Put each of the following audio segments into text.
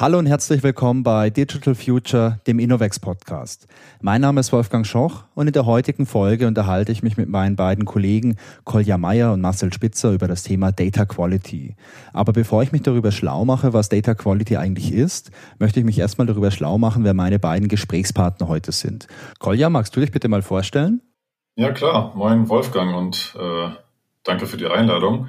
Hallo und herzlich willkommen bei Digital Future, dem Innovex Podcast. Mein Name ist Wolfgang Schoch und in der heutigen Folge unterhalte ich mich mit meinen beiden Kollegen Kolja Meyer und Marcel Spitzer über das Thema Data Quality. Aber bevor ich mich darüber schlau mache, was Data Quality eigentlich ist, möchte ich mich erstmal darüber schlau machen, wer meine beiden Gesprächspartner heute sind. Kolja, magst du dich bitte mal vorstellen? Ja klar, moin Wolfgang und äh, danke für die Einladung.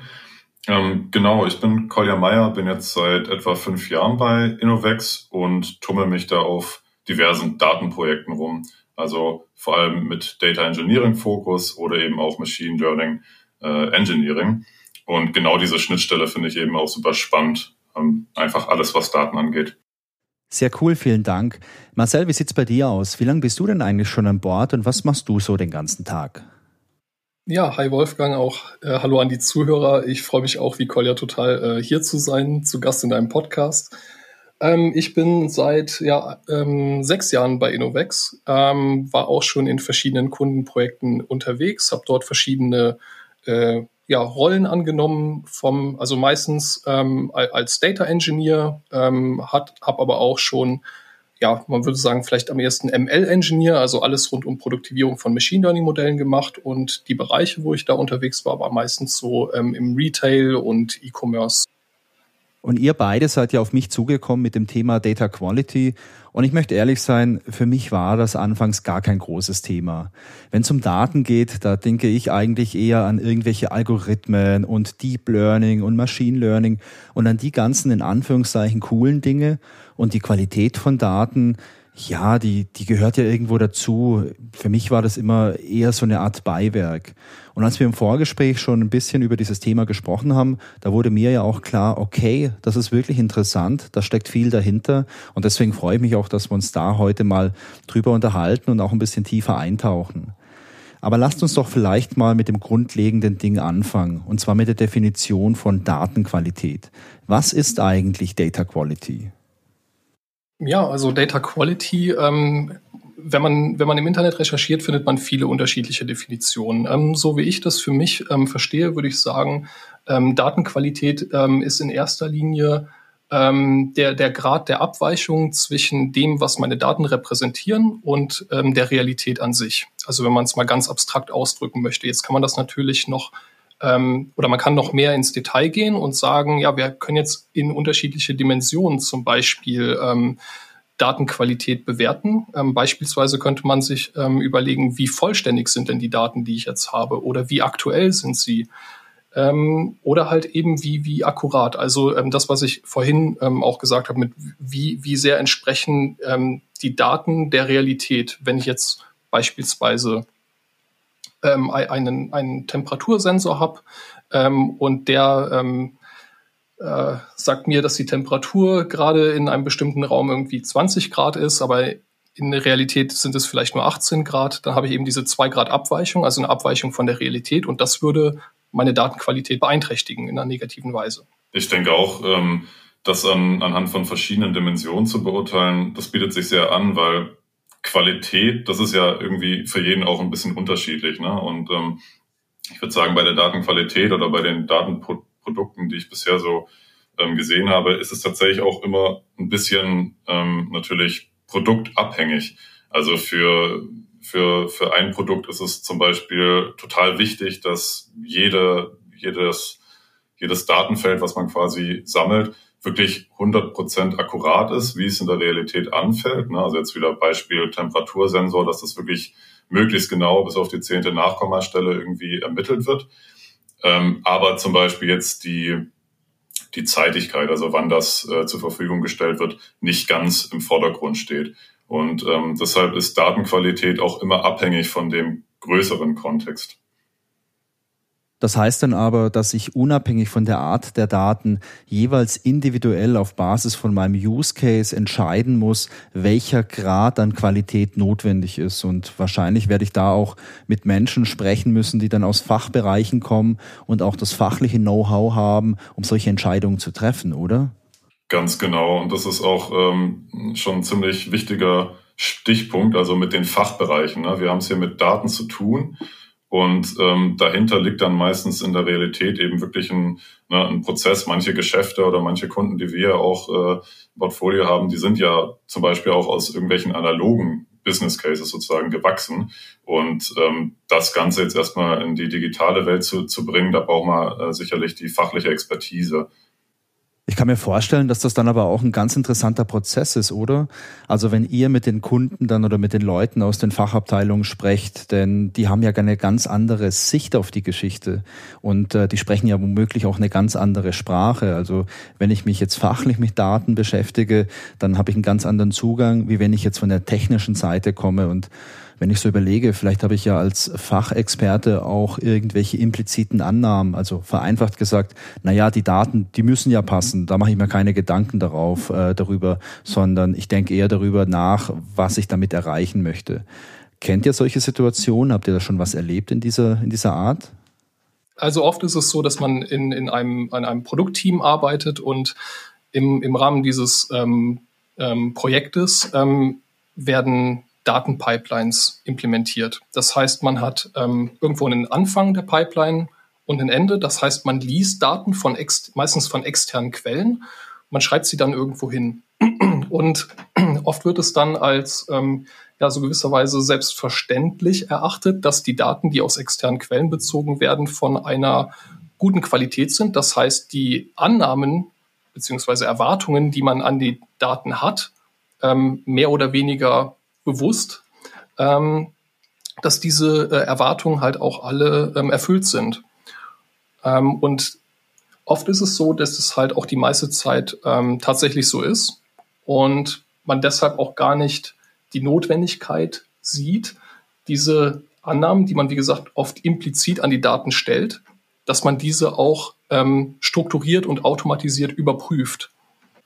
Ähm, genau, ich bin Kolja Meyer, bin jetzt seit etwa fünf Jahren bei Innovex und tummel mich da auf diversen Datenprojekten rum. Also vor allem mit Data Engineering Fokus oder eben auch Machine Learning äh, Engineering. Und genau diese Schnittstelle finde ich eben auch super spannend. Ähm, einfach alles, was Daten angeht. Sehr cool, vielen Dank. Marcel, wie sieht's bei dir aus? Wie lange bist du denn eigentlich schon an Bord und was machst du so den ganzen Tag? Ja, hi Wolfgang, auch äh, hallo an die Zuhörer. Ich freue mich auch wie Kolja total äh, hier zu sein, zu Gast in deinem Podcast. Ähm, ich bin seit ja, ähm, sechs Jahren bei Innovex, ähm, war auch schon in verschiedenen Kundenprojekten unterwegs, habe dort verschiedene äh, ja, Rollen angenommen, vom, also meistens ähm, als Data Engineer, ähm, habe aber auch schon ja, man würde sagen, vielleicht am ersten ML-Engineer, also alles rund um Produktivierung von Machine Learning-Modellen gemacht. Und die Bereiche, wo ich da unterwegs war, war meistens so ähm, im Retail und E-Commerce. Und ihr beide seid ja auf mich zugekommen mit dem Thema Data Quality. Und ich möchte ehrlich sein, für mich war das anfangs gar kein großes Thema. Wenn es um Daten geht, da denke ich eigentlich eher an irgendwelche Algorithmen und Deep Learning und Machine Learning und an die ganzen in Anführungszeichen coolen Dinge. Und die Qualität von Daten, ja, die, die gehört ja irgendwo dazu. Für mich war das immer eher so eine Art Beiwerk. Und als wir im Vorgespräch schon ein bisschen über dieses Thema gesprochen haben, da wurde mir ja auch klar, okay, das ist wirklich interessant, da steckt viel dahinter. Und deswegen freue ich mich auch, dass wir uns da heute mal drüber unterhalten und auch ein bisschen tiefer eintauchen. Aber lasst uns doch vielleicht mal mit dem grundlegenden Ding anfangen, und zwar mit der Definition von Datenqualität. Was ist eigentlich Data Quality? Ja, also Data Quality, ähm, wenn man, wenn man im Internet recherchiert, findet man viele unterschiedliche Definitionen. Ähm, so wie ich das für mich ähm, verstehe, würde ich sagen, ähm, Datenqualität ähm, ist in erster Linie ähm, der, der Grad der Abweichung zwischen dem, was meine Daten repräsentieren und der Realität an sich. Also wenn man es mal ganz abstrakt ausdrücken möchte. Jetzt kann man das natürlich noch ähm, oder man kann noch mehr ins Detail gehen und sagen, ja, wir können jetzt in unterschiedliche Dimensionen zum Beispiel ähm, Datenqualität bewerten. Ähm, beispielsweise könnte man sich ähm, überlegen, wie vollständig sind denn die Daten, die ich jetzt habe oder wie aktuell sind sie. Ähm, oder halt eben wie, wie akkurat. Also ähm, das, was ich vorhin auch gesagt habe, mit wie, wie sehr entsprechen die Daten der Realität. Wenn ich jetzt beispielsweise ähm, einen, einen Temperatursensor habe ähm, und der ähm, äh, sagt mir, dass die Temperatur gerade in einem bestimmten Raum irgendwie 20 Grad ist, aber in der Realität sind es vielleicht nur 18 Grad, dann habe ich eben diese 2 Grad Abweichung, also eine Abweichung von der Realität und das würde meine Datenqualität beeinträchtigen in einer negativen Weise. Ich denke auch, ähm, das an, anhand von verschiedenen Dimensionen zu beurteilen, das bietet sich sehr an, weil Qualität, das ist ja irgendwie für jeden auch ein bisschen unterschiedlich. Ne? Und ähm, ich würde sagen, bei der Datenqualität oder bei den Datenprodukten, die ich bisher so ähm, gesehen habe, ist es tatsächlich auch immer ein bisschen ähm, natürlich produktabhängig. Also für, für, für ein Produkt ist es zum Beispiel total wichtig, dass jede, jedes, jedes Datenfeld, was man quasi sammelt, wirklich 100% akkurat ist, wie es in der Realität anfällt. Ne? Also jetzt wieder Beispiel Temperatursensor, dass das wirklich möglichst genau bis auf die zehnte Nachkommastelle irgendwie ermittelt wird. Ähm, aber zum Beispiel jetzt die, die Zeitigkeit, also wann das äh, zur Verfügung gestellt wird, nicht ganz im Vordergrund steht. Und ähm, deshalb ist Datenqualität auch immer abhängig von dem größeren Kontext. Das heißt dann aber, dass ich unabhängig von der Art der Daten jeweils individuell auf Basis von meinem Use Case entscheiden muss, welcher Grad an Qualität notwendig ist. Und wahrscheinlich werde ich da auch mit Menschen sprechen müssen, die dann aus Fachbereichen kommen und auch das fachliche Know-how haben, um solche Entscheidungen zu treffen, oder? Ganz genau. Und das ist auch ähm, schon ein ziemlich wichtiger Stichpunkt, also mit den Fachbereichen. Ne? Wir haben es hier mit Daten zu tun. Und ähm, dahinter liegt dann meistens in der Realität eben wirklich ein, ne, ein Prozess. Manche Geschäfte oder manche Kunden, die wir auch äh, im Portfolio haben, die sind ja zum Beispiel auch aus irgendwelchen analogen Business Cases sozusagen gewachsen. Und ähm, das Ganze jetzt erstmal in die digitale Welt zu, zu bringen, da braucht man äh, sicherlich die fachliche Expertise. Ich kann mir vorstellen, dass das dann aber auch ein ganz interessanter Prozess ist, oder? Also wenn ihr mit den Kunden dann oder mit den Leuten aus den Fachabteilungen sprecht, denn die haben ja eine ganz andere Sicht auf die Geschichte und äh, die sprechen ja womöglich auch eine ganz andere Sprache. Also wenn ich mich jetzt fachlich mit Daten beschäftige, dann habe ich einen ganz anderen Zugang, wie wenn ich jetzt von der technischen Seite komme und wenn ich so überlege, vielleicht habe ich ja als Fachexperte auch irgendwelche impliziten Annahmen, also vereinfacht gesagt, na ja, die Daten, die müssen ja passen, da mache ich mir keine Gedanken darauf, äh, darüber, sondern ich denke eher darüber nach, was ich damit erreichen möchte. Kennt ihr solche Situationen? Habt ihr da schon was erlebt in dieser, in dieser Art? Also oft ist es so, dass man in, in einem, an einem Produktteam arbeitet und im, im Rahmen dieses ähm, ähm, Projektes ähm, werden Datenpipelines implementiert. Das heißt, man hat ähm, irgendwo einen Anfang der Pipeline und ein Ende. Das heißt, man liest Daten von meistens von externen Quellen. Man schreibt sie dann irgendwo hin. Und oft wird es dann als ähm, ja so gewisserweise selbstverständlich erachtet, dass die Daten, die aus externen Quellen bezogen werden, von einer guten Qualität sind. Das heißt, die Annahmen beziehungsweise Erwartungen, die man an die Daten hat, ähm, mehr oder weniger bewusst, ähm, dass diese äh, Erwartungen halt auch alle ähm, erfüllt sind. Ähm, und oft ist es so, dass es halt auch die meiste Zeit ähm, tatsächlich so ist und man deshalb auch gar nicht die Notwendigkeit sieht, diese Annahmen, die man, wie gesagt, oft implizit an die Daten stellt, dass man diese auch ähm, strukturiert und automatisiert überprüft.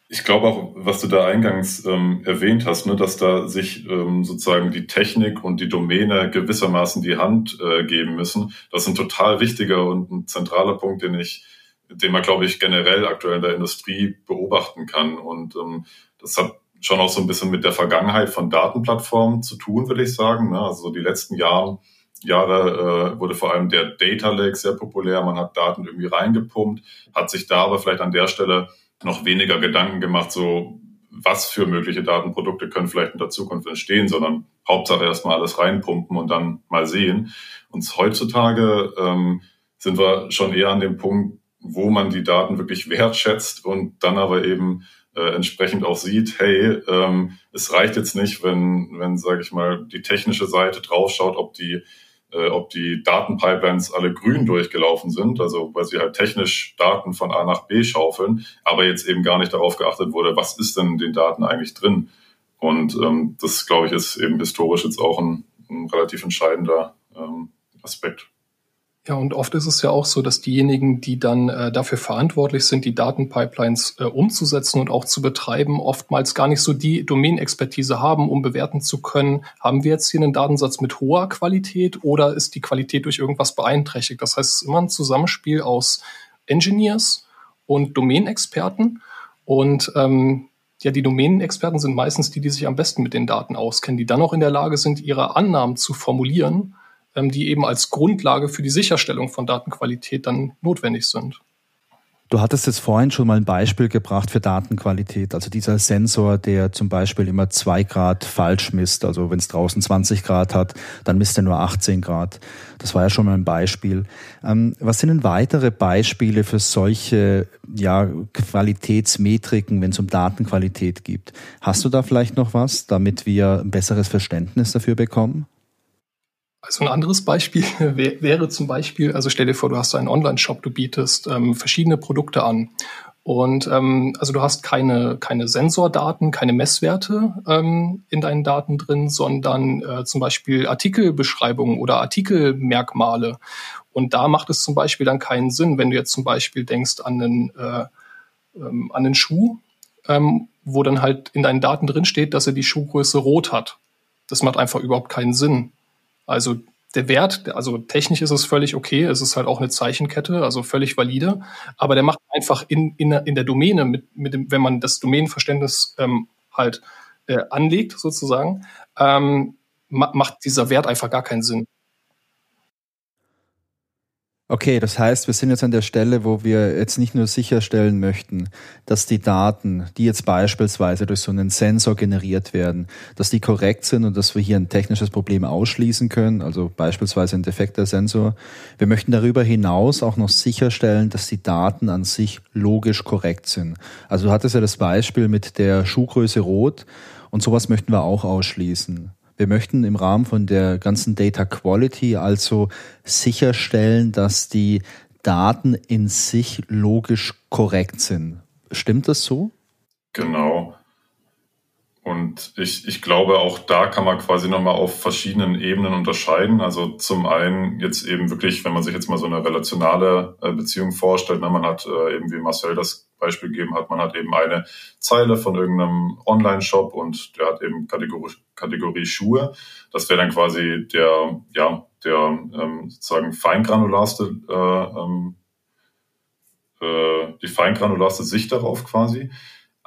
Ich glaube auch, was du da eingangs ähm, erwähnt hast, ne, dass da sich ähm, sozusagen die Technik und die Domäne gewissermaßen die Hand äh, geben müssen. Das ist ein total wichtiger und ein zentraler Punkt, den ich, den man, glaube ich, generell aktuell in der Industrie beobachten kann. Und ähm, das hat schon auch so ein bisschen mit der Vergangenheit von Datenplattformen zu tun, würde ich sagen. Ne? Also die letzten Jahre, Jahre äh, wurde vor allem der Data Lake sehr populär. Man hat Daten irgendwie reingepumpt, hat sich da aber vielleicht an der Stelle noch weniger Gedanken gemacht, so was für mögliche Datenprodukte können vielleicht in der Zukunft entstehen, sondern Hauptsache erstmal alles reinpumpen und dann mal sehen. Und heutzutage ähm, sind wir schon eher an dem Punkt, wo man die Daten wirklich wertschätzt und dann aber eben äh, entsprechend auch sieht, hey, ähm, es reicht jetzt nicht, wenn, wenn sage ich mal, die technische Seite draufschaut, ob die äh, ob die Datenpipelines alle grün durchgelaufen sind, also weil sie halt technisch Daten von A nach B schaufeln, aber jetzt eben gar nicht darauf geachtet wurde, was ist denn in den Daten eigentlich drin. Und ähm, das, glaube ich, ist eben historisch jetzt auch ein, ein relativ entscheidender ähm, Aspekt. Ja, und oft ist es ja auch so, dass diejenigen, die dann äh, dafür verantwortlich sind, die Datenpipelines äh, umzusetzen und auch zu betreiben, oftmals gar nicht so die Domänexpertise haben, um bewerten zu können, haben wir jetzt hier einen Datensatz mit hoher Qualität oder ist die Qualität durch irgendwas beeinträchtigt? Das heißt, es ist immer ein Zusammenspiel aus Engineers und Domänexperten. Und ähm, ja, die Domänenexperten sind meistens die, die sich am besten mit den Daten auskennen, die dann auch in der Lage sind, ihre Annahmen zu formulieren die eben als Grundlage für die Sicherstellung von Datenqualität dann notwendig sind. Du hattest jetzt vorhin schon mal ein Beispiel gebracht für Datenqualität. Also dieser Sensor, der zum Beispiel immer zwei Grad falsch misst. Also wenn es draußen 20 Grad hat, dann misst er nur 18 Grad. Das war ja schon mal ein Beispiel. Ähm, was sind denn weitere Beispiele für solche ja, Qualitätsmetriken, wenn es um Datenqualität geht? Hast du da vielleicht noch was, damit wir ein besseres Verständnis dafür bekommen? Also ein anderes Beispiel wäre zum Beispiel, also stell dir vor, du hast einen Online-Shop, du bietest ähm, verschiedene Produkte an. Und ähm, also du hast keine, keine Sensordaten, keine Messwerte ähm, in deinen Daten drin, sondern äh, zum Beispiel Artikelbeschreibungen oder Artikelmerkmale. Und da macht es zum Beispiel dann keinen Sinn, wenn du jetzt zum Beispiel denkst an einen, äh, ähm, an einen Schuh, ähm, wo dann halt in deinen Daten drin steht, dass er die Schuhgröße rot hat. Das macht einfach überhaupt keinen Sinn. Also der Wert, also technisch ist es völlig okay, es ist halt auch eine Zeichenkette, also völlig valide, aber der macht einfach in, in, in der Domäne, mit, mit dem, wenn man das Domänenverständnis ähm, halt äh, anlegt, sozusagen, ähm, macht dieser Wert einfach gar keinen Sinn. Okay, das heißt, wir sind jetzt an der Stelle, wo wir jetzt nicht nur sicherstellen möchten, dass die Daten, die jetzt beispielsweise durch so einen Sensor generiert werden, dass die korrekt sind und dass wir hier ein technisches Problem ausschließen können, also beispielsweise ein defekter Sensor. Wir möchten darüber hinaus auch noch sicherstellen, dass die Daten an sich logisch korrekt sind. Also du hattest ja das Beispiel mit der Schuhgröße rot und sowas möchten wir auch ausschließen. Wir möchten im Rahmen von der ganzen Data Quality also sicherstellen, dass die Daten in sich logisch korrekt sind. Stimmt das so? Genau. Und ich, ich glaube, auch da kann man quasi nochmal auf verschiedenen Ebenen unterscheiden. Also zum einen jetzt eben wirklich, wenn man sich jetzt mal so eine relationale äh, Beziehung vorstellt, ne, man hat äh, eben, wie Marcel das Beispiel gegeben hat, man hat eben eine Zeile von irgendeinem Online-Shop und der hat eben Kategorie, Kategorie Schuhe. Das wäre dann quasi der, ja, der ähm, sozusagen feingranularste, äh, ähm, äh, die feingranularste Sicht darauf quasi.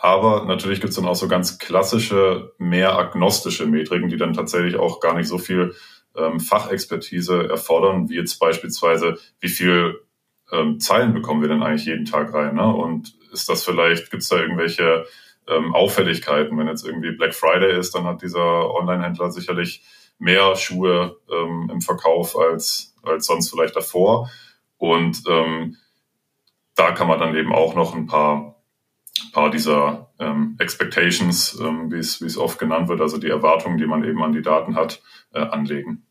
Aber natürlich gibt es dann auch so ganz klassische, mehr agnostische Metriken, die dann tatsächlich auch gar nicht so viel ähm, Fachexpertise erfordern, wie jetzt beispielsweise, wie viel ähm, Zeilen bekommen wir denn eigentlich jeden Tag rein? Ne? Und ist das vielleicht, gibt es da irgendwelche ähm, Auffälligkeiten? Wenn jetzt irgendwie Black Friday ist, dann hat dieser Online-Händler sicherlich mehr Schuhe ähm, im Verkauf als, als sonst vielleicht davor. Und ähm, da kann man dann eben auch noch ein paar paar dieser ähm, Expectations, ähm, wie es oft genannt wird, also die Erwartungen, die man eben an die Daten hat, äh, anlegen.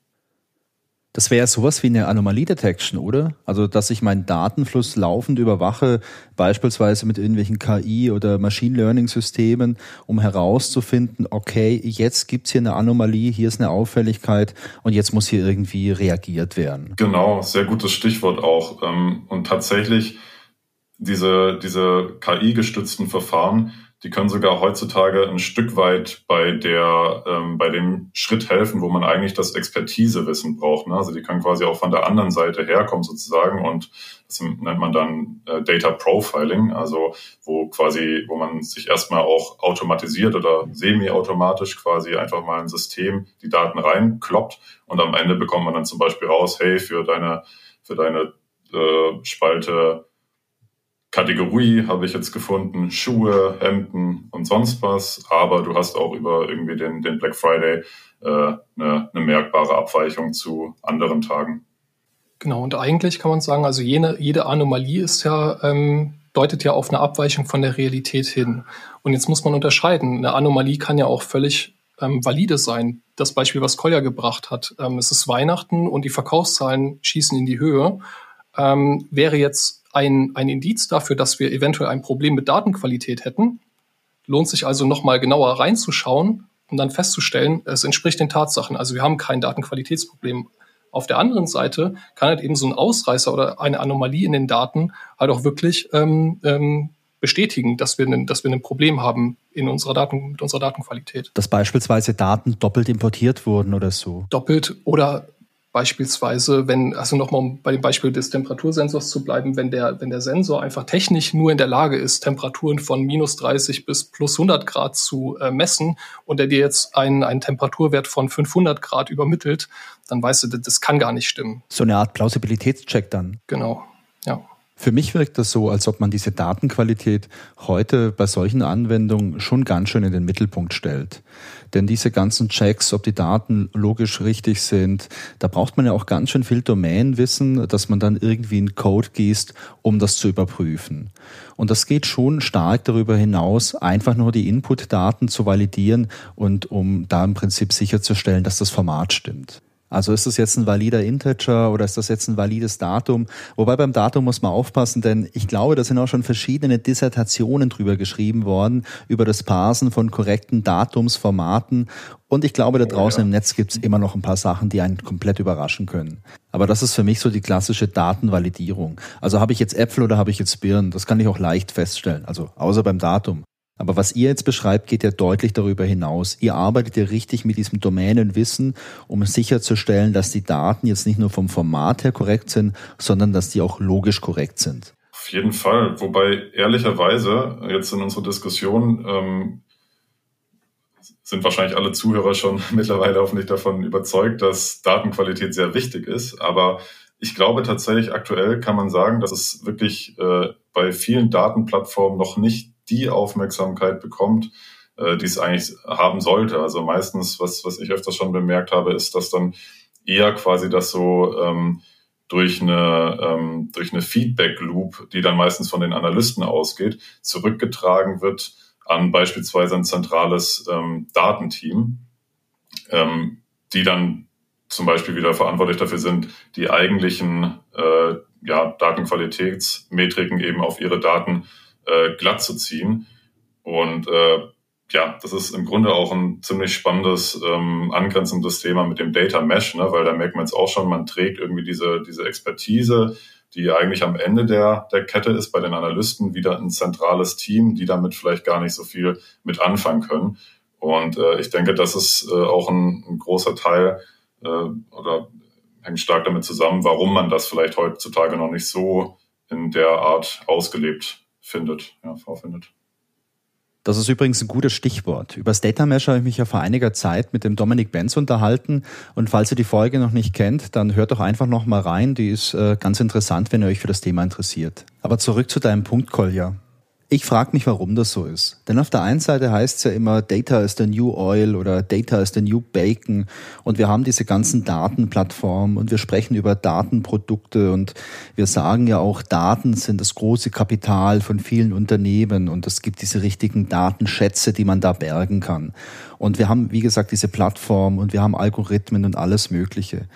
Das wäre sowas wie eine Anomalie-Detection, oder? Also, dass ich meinen Datenfluss laufend überwache, beispielsweise mit irgendwelchen KI- oder Machine Learning-Systemen, um herauszufinden, okay, jetzt gibt's hier eine Anomalie, hier ist eine Auffälligkeit und jetzt muss hier irgendwie reagiert werden. Genau, sehr gutes Stichwort auch. Ähm, und tatsächlich diese, diese KI-gestützten Verfahren, die können sogar heutzutage ein Stück weit bei der, ähm, bei dem Schritt helfen, wo man eigentlich das Expertisewissen braucht. Ne? Also die können quasi auch von der anderen Seite herkommen sozusagen und das nennt man dann äh, Data Profiling, also wo quasi, wo man sich erstmal auch automatisiert oder semi-automatisch quasi einfach mal ein System die Daten reinkloppt und am Ende bekommt man dann zum Beispiel raus, hey, für deine, für deine äh, Spalte Kategorie habe ich jetzt gefunden, Schuhe, Hemden und sonst was, aber du hast auch über irgendwie den, den Black Friday äh, eine, merkbare Abweichung zu anderen Tagen. Genau, und eigentlich kann man sagen, also jene, jede Anomalie ist ja, ähm, deutet ja auf eine Abweichung von der Realität hin. Und jetzt muss man unterscheiden. Eine Anomalie kann ja auch völlig ähm, valide sein. Das Beispiel, was Kolja gebracht hat, ähm, es ist Weihnachten und die Verkaufszahlen schießen in die Höhe, ähm, wäre jetzt ein, ein Indiz dafür, dass wir eventuell ein Problem mit Datenqualität hätten. Lohnt sich also nochmal genauer reinzuschauen und dann festzustellen, es entspricht den Tatsachen. Also wir haben kein Datenqualitätsproblem. Auf der anderen Seite kann halt eben so ein Ausreißer oder eine Anomalie in den Daten halt auch wirklich ähm, ähm, bestätigen, dass wir, ein, dass wir ein Problem haben in unserer Daten, mit unserer Datenqualität. Dass beispielsweise Daten doppelt importiert wurden oder so. Doppelt oder Beispielsweise, wenn, also nochmal um bei dem Beispiel des Temperatursensors zu bleiben, wenn der, wenn der Sensor einfach technisch nur in der Lage ist, Temperaturen von minus 30 bis plus 100 Grad zu äh, messen und er dir jetzt einen, einen Temperaturwert von 500 Grad übermittelt, dann weißt du, das kann gar nicht stimmen. So eine Art Plausibilitätscheck dann. Genau, ja. Für mich wirkt das so, als ob man diese Datenqualität heute bei solchen Anwendungen schon ganz schön in den Mittelpunkt stellt. Denn diese ganzen Checks, ob die Daten logisch richtig sind, da braucht man ja auch ganz schön viel Domänenwissen, dass man dann irgendwie einen Code gießt, um das zu überprüfen. Und das geht schon stark darüber hinaus, einfach nur die Input-Daten zu validieren und um da im Prinzip sicherzustellen, dass das Format stimmt. Also ist das jetzt ein valider Integer oder ist das jetzt ein valides Datum? Wobei beim Datum muss man aufpassen, denn ich glaube, da sind auch schon verschiedene Dissertationen drüber geschrieben worden, über das Parsen von korrekten Datumsformaten. Und ich glaube, da oh draußen im Netz gibt's immer noch ein paar Sachen, die einen komplett überraschen können. Aber das ist für mich so die klassische Datenvalidierung. Also habe ich jetzt Äpfel oder habe ich jetzt Birnen? Das kann ich auch leicht feststellen. Also außer beim Datum. Aber was ihr jetzt beschreibt, geht ja deutlich darüber hinaus. Ihr arbeitet ja richtig mit diesem Domänenwissen, um sicherzustellen, dass die Daten jetzt nicht nur vom Format her korrekt sind, sondern dass die auch logisch korrekt sind. Auf jeden Fall. Wobei ehrlicherweise jetzt in unserer Diskussion ähm, sind wahrscheinlich alle Zuhörer schon mittlerweile hoffentlich davon überzeugt, dass Datenqualität sehr wichtig ist. Aber ich glaube tatsächlich aktuell kann man sagen, dass es wirklich äh, bei vielen Datenplattformen noch nicht die Aufmerksamkeit bekommt, äh, die es eigentlich haben sollte. Also meistens, was, was ich öfters schon bemerkt habe, ist, dass dann eher quasi das so ähm, durch eine, ähm, durch eine Feedback-Loop, die dann meistens von den Analysten ausgeht, zurückgetragen wird an beispielsweise ein zentrales ähm, Datenteam, ähm, die dann zum Beispiel wieder verantwortlich dafür sind, die eigentlichen äh, ja, Datenqualitätsmetriken eben auf ihre Daten äh, glatt zu ziehen. Und äh, ja, das ist im Grunde auch ein ziemlich spannendes, ähm, angrenzendes Thema mit dem Data Mesh, ne? weil da merkt man jetzt auch schon, man trägt irgendwie diese, diese Expertise, die eigentlich am Ende der, der Kette ist, bei den Analysten wieder ein zentrales Team, die damit vielleicht gar nicht so viel mit anfangen können. Und äh, ich denke, das ist äh, auch ein, ein großer Teil äh, oder hängt stark damit zusammen, warum man das vielleicht heutzutage noch nicht so in der Art ausgelebt findet, ja, vorfindet. Das ist übrigens ein gutes Stichwort. Über das Data Mesh habe ich mich ja vor einiger Zeit mit dem Dominik Benz unterhalten. Und falls ihr die Folge noch nicht kennt, dann hört doch einfach noch mal rein. Die ist äh, ganz interessant, wenn ihr euch für das Thema interessiert. Aber zurück zu deinem Punkt, Kolja. Ich frage mich, warum das so ist. Denn auf der einen Seite heißt es ja immer, Data is the new oil oder Data is the new bacon. Und wir haben diese ganzen Datenplattformen und wir sprechen über Datenprodukte und wir sagen ja auch, Daten sind das große Kapital von vielen Unternehmen und es gibt diese richtigen Datenschätze, die man da bergen kann. Und wir haben, wie gesagt, diese Plattform und wir haben Algorithmen und alles Mögliche.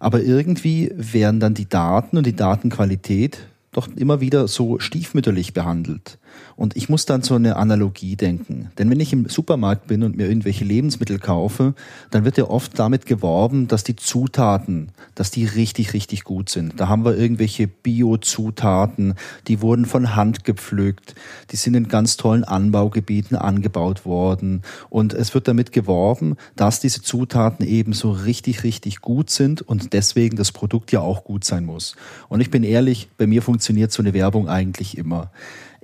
Aber irgendwie werden dann die Daten und die Datenqualität doch immer wieder so stiefmütterlich behandelt. Und ich muss dann so eine Analogie denken. Denn wenn ich im Supermarkt bin und mir irgendwelche Lebensmittel kaufe, dann wird ja oft damit geworben, dass die Zutaten, dass die richtig, richtig gut sind. Da haben wir irgendwelche Bio-Zutaten, die wurden von Hand gepflückt, die sind in ganz tollen Anbaugebieten angebaut worden. Und es wird damit geworben, dass diese Zutaten eben so richtig, richtig gut sind und deswegen das Produkt ja auch gut sein muss. Und ich bin ehrlich, bei mir funktioniert so eine Werbung eigentlich immer.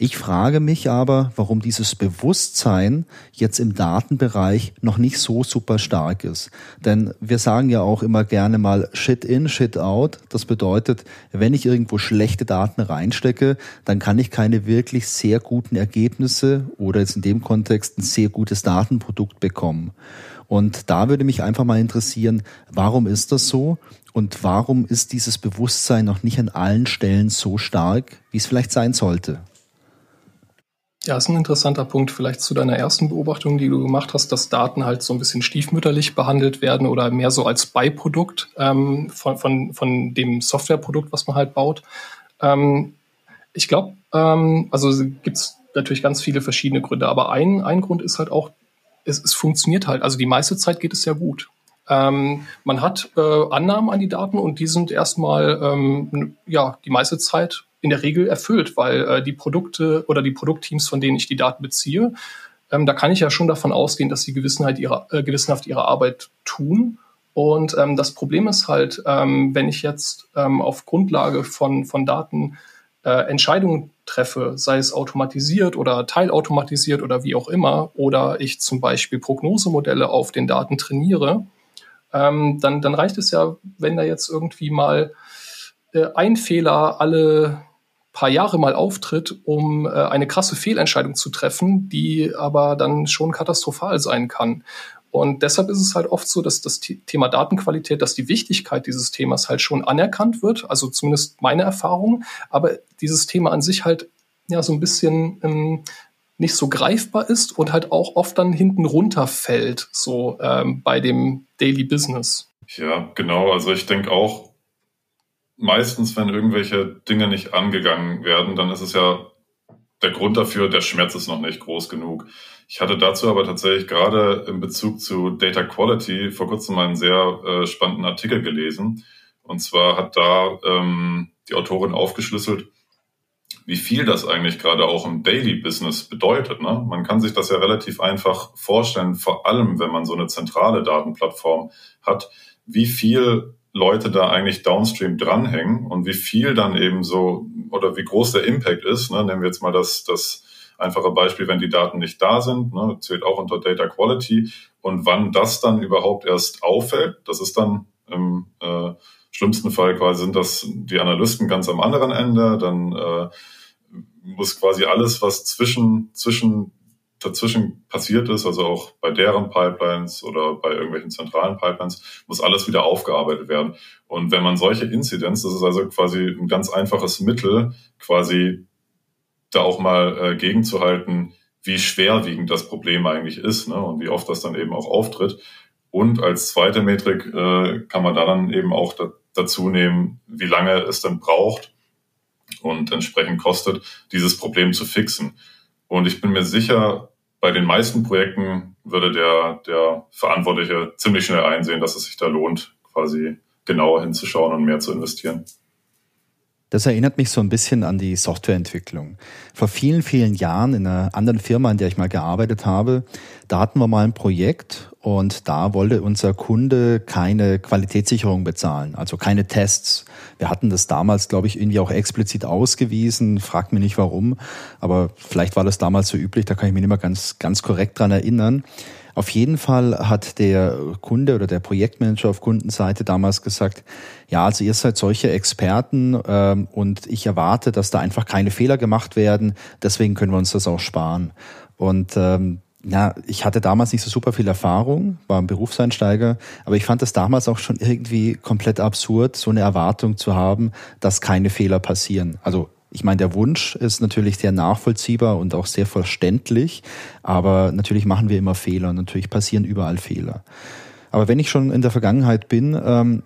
Ich frage mich aber, warum dieses Bewusstsein jetzt im Datenbereich noch nicht so super stark ist. Denn wir sagen ja auch immer gerne mal Shit in, Shit out. Das bedeutet, wenn ich irgendwo schlechte Daten reinstecke, dann kann ich keine wirklich sehr guten Ergebnisse oder jetzt in dem Kontext ein sehr gutes Datenprodukt bekommen. Und da würde mich einfach mal interessieren, warum ist das so? Und warum ist dieses Bewusstsein noch nicht an allen Stellen so stark, wie es vielleicht sein sollte? Ja, ist ein interessanter Punkt. Vielleicht zu deiner ersten Beobachtung, die du gemacht hast, dass Daten halt so ein bisschen stiefmütterlich behandelt werden oder mehr so als Beiprodukt ähm, von, von, von dem Softwareprodukt, was man halt baut. Ähm, ich glaube, ähm, also gibt es natürlich ganz viele verschiedene Gründe, aber ein, ein Grund ist halt auch, es, es funktioniert halt. Also die meiste Zeit geht es ja gut. Ähm, man hat äh, Annahmen an die Daten und die sind erstmal ähm, ja die meiste Zeit in der Regel erfüllt, weil äh, die Produkte oder die Produktteams, von denen ich die Daten beziehe, ähm, da kann ich ja schon davon ausgehen, dass sie Gewissenheit ihrer, äh, gewissenhaft ihre Arbeit tun. Und ähm, das Problem ist halt, ähm, wenn ich jetzt ähm, auf Grundlage von, von Daten äh, Entscheidungen treffe, sei es automatisiert oder teilautomatisiert oder wie auch immer, oder ich zum Beispiel Prognosemodelle auf den Daten trainiere, ähm, dann, dann reicht es ja, wenn da jetzt irgendwie mal äh, ein Fehler alle paar Jahre mal auftritt, um äh, eine krasse Fehlentscheidung zu treffen, die aber dann schon katastrophal sein kann. Und deshalb ist es halt oft so, dass das Thema Datenqualität, dass die Wichtigkeit dieses Themas halt schon anerkannt wird, also zumindest meine Erfahrung, aber dieses Thema an sich halt ja so ein bisschen ähm, nicht so greifbar ist und halt auch oft dann hinten runterfällt, so ähm, bei dem Daily Business. Ja, genau. Also ich denke auch, meistens, wenn irgendwelche Dinge nicht angegangen werden, dann ist es ja der Grund dafür, der Schmerz ist noch nicht groß genug. Ich hatte dazu aber tatsächlich gerade in Bezug zu Data Quality vor kurzem einen sehr äh, spannenden Artikel gelesen. Und zwar hat da ähm, die Autorin aufgeschlüsselt, wie viel das eigentlich gerade auch im Daily Business bedeutet. Ne? Man kann sich das ja relativ einfach vorstellen, vor allem wenn man so eine zentrale Datenplattform hat, wie viel Leute da eigentlich downstream dranhängen und wie viel dann eben so oder wie groß der Impact ist. Ne? Nehmen wir jetzt mal das, das einfache Beispiel, wenn die Daten nicht da sind, ne? zählt auch unter Data Quality und wann das dann überhaupt erst auffällt, das ist dann im, äh, schlimmsten Fall quasi sind das die Analysten ganz am anderen Ende. Dann äh, muss quasi alles, was zwischen, zwischen dazwischen passiert ist, also auch bei deren Pipelines oder bei irgendwelchen zentralen Pipelines, muss alles wieder aufgearbeitet werden. Und wenn man solche Inzidenz, das ist also quasi ein ganz einfaches Mittel, quasi da auch mal äh, gegenzuhalten, wie schwerwiegend das Problem eigentlich ist ne, und wie oft das dann eben auch auftritt. Und als zweite Metrik äh, kann man da dann eben auch da, dazu nehmen, wie lange es dann braucht und entsprechend kostet, dieses Problem zu fixen. Und ich bin mir sicher, bei den meisten Projekten würde der, der Verantwortliche ziemlich schnell einsehen, dass es sich da lohnt, quasi genauer hinzuschauen und mehr zu investieren. Das erinnert mich so ein bisschen an die Softwareentwicklung. Vor vielen, vielen Jahren in einer anderen Firma, in der ich mal gearbeitet habe, da hatten wir mal ein Projekt und da wollte unser Kunde keine Qualitätssicherung bezahlen, also keine Tests. Wir hatten das damals, glaube ich, irgendwie auch explizit ausgewiesen. Fragt mich nicht warum, aber vielleicht war das damals so üblich, da kann ich mich nicht mehr ganz, ganz korrekt dran erinnern. Auf jeden Fall hat der Kunde oder der Projektmanager auf Kundenseite damals gesagt, ja, also ihr seid solche Experten ähm, und ich erwarte, dass da einfach keine Fehler gemacht werden. Deswegen können wir uns das auch sparen. Und ähm, ja, ich hatte damals nicht so super viel Erfahrung, war ein Berufseinsteiger, aber ich fand es damals auch schon irgendwie komplett absurd, so eine Erwartung zu haben, dass keine Fehler passieren. Also ich meine, der Wunsch ist natürlich sehr nachvollziehbar und auch sehr verständlich, aber natürlich machen wir immer Fehler, natürlich passieren überall Fehler. Aber wenn ich schon in der Vergangenheit bin, ähm,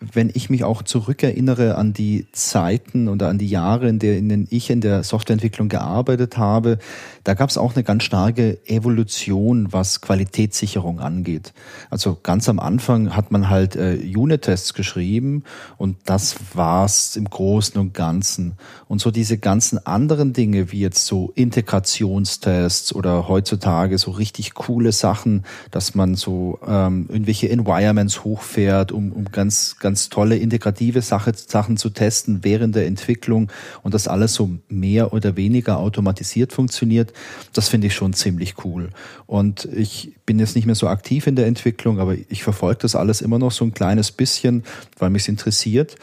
wenn ich mich auch zurückerinnere an die Zeiten oder an die Jahre, in, denen ich in der Softwareentwicklung gearbeitet habe, da gab es auch eine ganz starke Evolution, was Qualitätssicherung angeht. Also ganz am Anfang hat man halt äh, Unit-Tests geschrieben und das war's im Großen und Ganzen. Und so diese ganzen anderen Dinge, wie jetzt so Integrationstests oder heutzutage so richtig coole Sachen, dass man so ähm, irgendwelche Environments hochfährt, um, um ganz, ganz ganz tolle integrative Sache, Sachen zu testen während der Entwicklung und das alles so mehr oder weniger automatisiert funktioniert, das finde ich schon ziemlich cool. Und ich bin jetzt nicht mehr so aktiv in der Entwicklung, aber ich verfolge das alles immer noch so ein kleines bisschen, weil mich interessiert.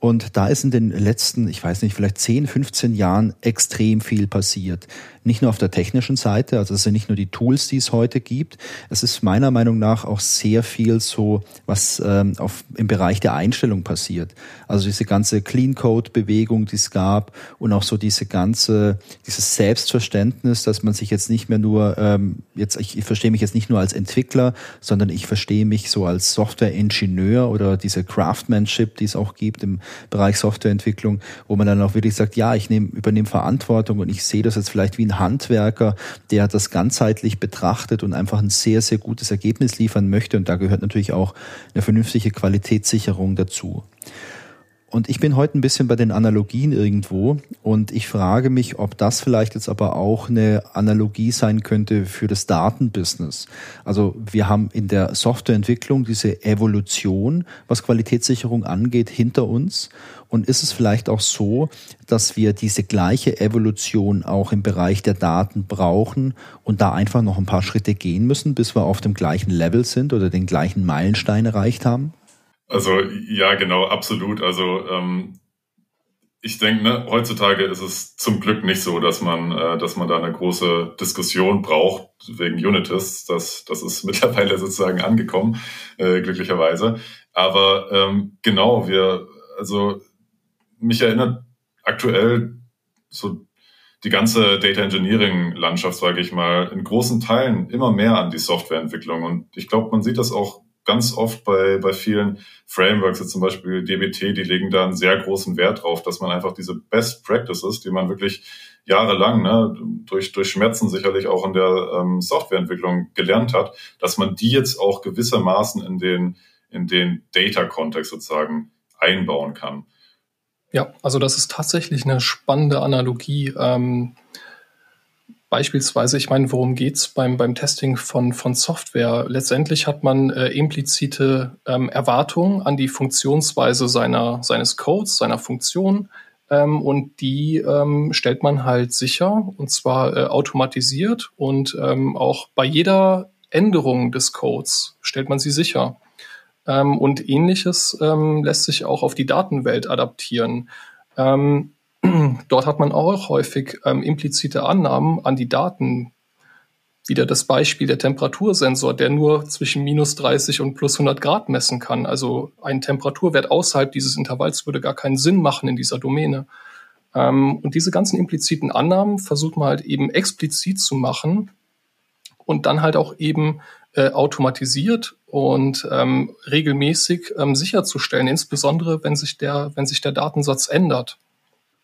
Und da ist in den letzten, ich weiß nicht, vielleicht 10, 15 Jahren extrem viel passiert. Nicht nur auf der technischen Seite, also es sind nicht nur die Tools, die es heute gibt. Es ist meiner Meinung nach auch sehr viel so, was ähm, auf, im Bereich der Einstellung passiert. Also diese ganze Clean Code Bewegung, die es gab und auch so diese ganze, dieses Selbstverständnis, dass man sich jetzt nicht mehr nur, ähm, jetzt, ich, ich verstehe mich jetzt nicht nur als Entwickler, sondern ich verstehe mich so als Software-Ingenieur oder diese Craftsmanship, die es auch gibt im Bereich Softwareentwicklung, wo man dann auch wirklich sagt, ja, ich nehme, übernehme Verantwortung und ich sehe das jetzt vielleicht wie ein Handwerker, der das ganzheitlich betrachtet und einfach ein sehr, sehr gutes Ergebnis liefern möchte. Und da gehört natürlich auch eine vernünftige Qualitätssicherung dazu. Und ich bin heute ein bisschen bei den Analogien irgendwo und ich frage mich, ob das vielleicht jetzt aber auch eine Analogie sein könnte für das Datenbusiness. Also wir haben in der Softwareentwicklung diese Evolution, was Qualitätssicherung angeht, hinter uns. Und ist es vielleicht auch so, dass wir diese gleiche Evolution auch im Bereich der Daten brauchen und da einfach noch ein paar Schritte gehen müssen, bis wir auf dem gleichen Level sind oder den gleichen Meilenstein erreicht haben? Also ja, genau, absolut. Also ähm, ich denke, ne, heutzutage ist es zum Glück nicht so, dass man, äh, dass man da eine große Diskussion braucht wegen Unitis. Das, das ist mittlerweile sozusagen angekommen, äh, glücklicherweise. Aber ähm, genau, wir, also mich erinnert aktuell so die ganze Data Engineering Landschaft, sage ich mal, in großen Teilen immer mehr an die Softwareentwicklung. Und ich glaube, man sieht das auch ganz oft bei, bei vielen Frameworks, jetzt zum Beispiel DBT, die legen da einen sehr großen Wert drauf, dass man einfach diese Best Practices, die man wirklich jahrelang ne, durch, durch Schmerzen sicherlich auch in der ähm, Softwareentwicklung gelernt hat, dass man die jetzt auch gewissermaßen in den, in den Data-Kontext sozusagen einbauen kann. Ja, also das ist tatsächlich eine spannende Analogie. Ähm, Beispielsweise, ich meine, worum geht's beim, beim Testing von, von Software? Letztendlich hat man äh, implizite ähm, Erwartungen an die Funktionsweise seiner, seines Codes, seiner Funktion. Ähm, und die ähm, stellt man halt sicher, und zwar äh, automatisiert. Und ähm, auch bei jeder Änderung des Codes stellt man sie sicher. Ähm, und ähnliches ähm, lässt sich auch auf die Datenwelt adaptieren. Ähm, dort hat man auch häufig ähm, implizite Annahmen an die Daten. Wieder das Beispiel der Temperatursensor, der nur zwischen minus 30 und plus 100 Grad messen kann. Also ein Temperaturwert außerhalb dieses Intervalls würde gar keinen Sinn machen in dieser Domäne. Ähm, und diese ganzen impliziten Annahmen versucht man halt eben explizit zu machen und dann halt auch eben äh, automatisiert und ähm, regelmäßig ähm, sicherzustellen, insbesondere wenn sich der, wenn sich der Datensatz ändert.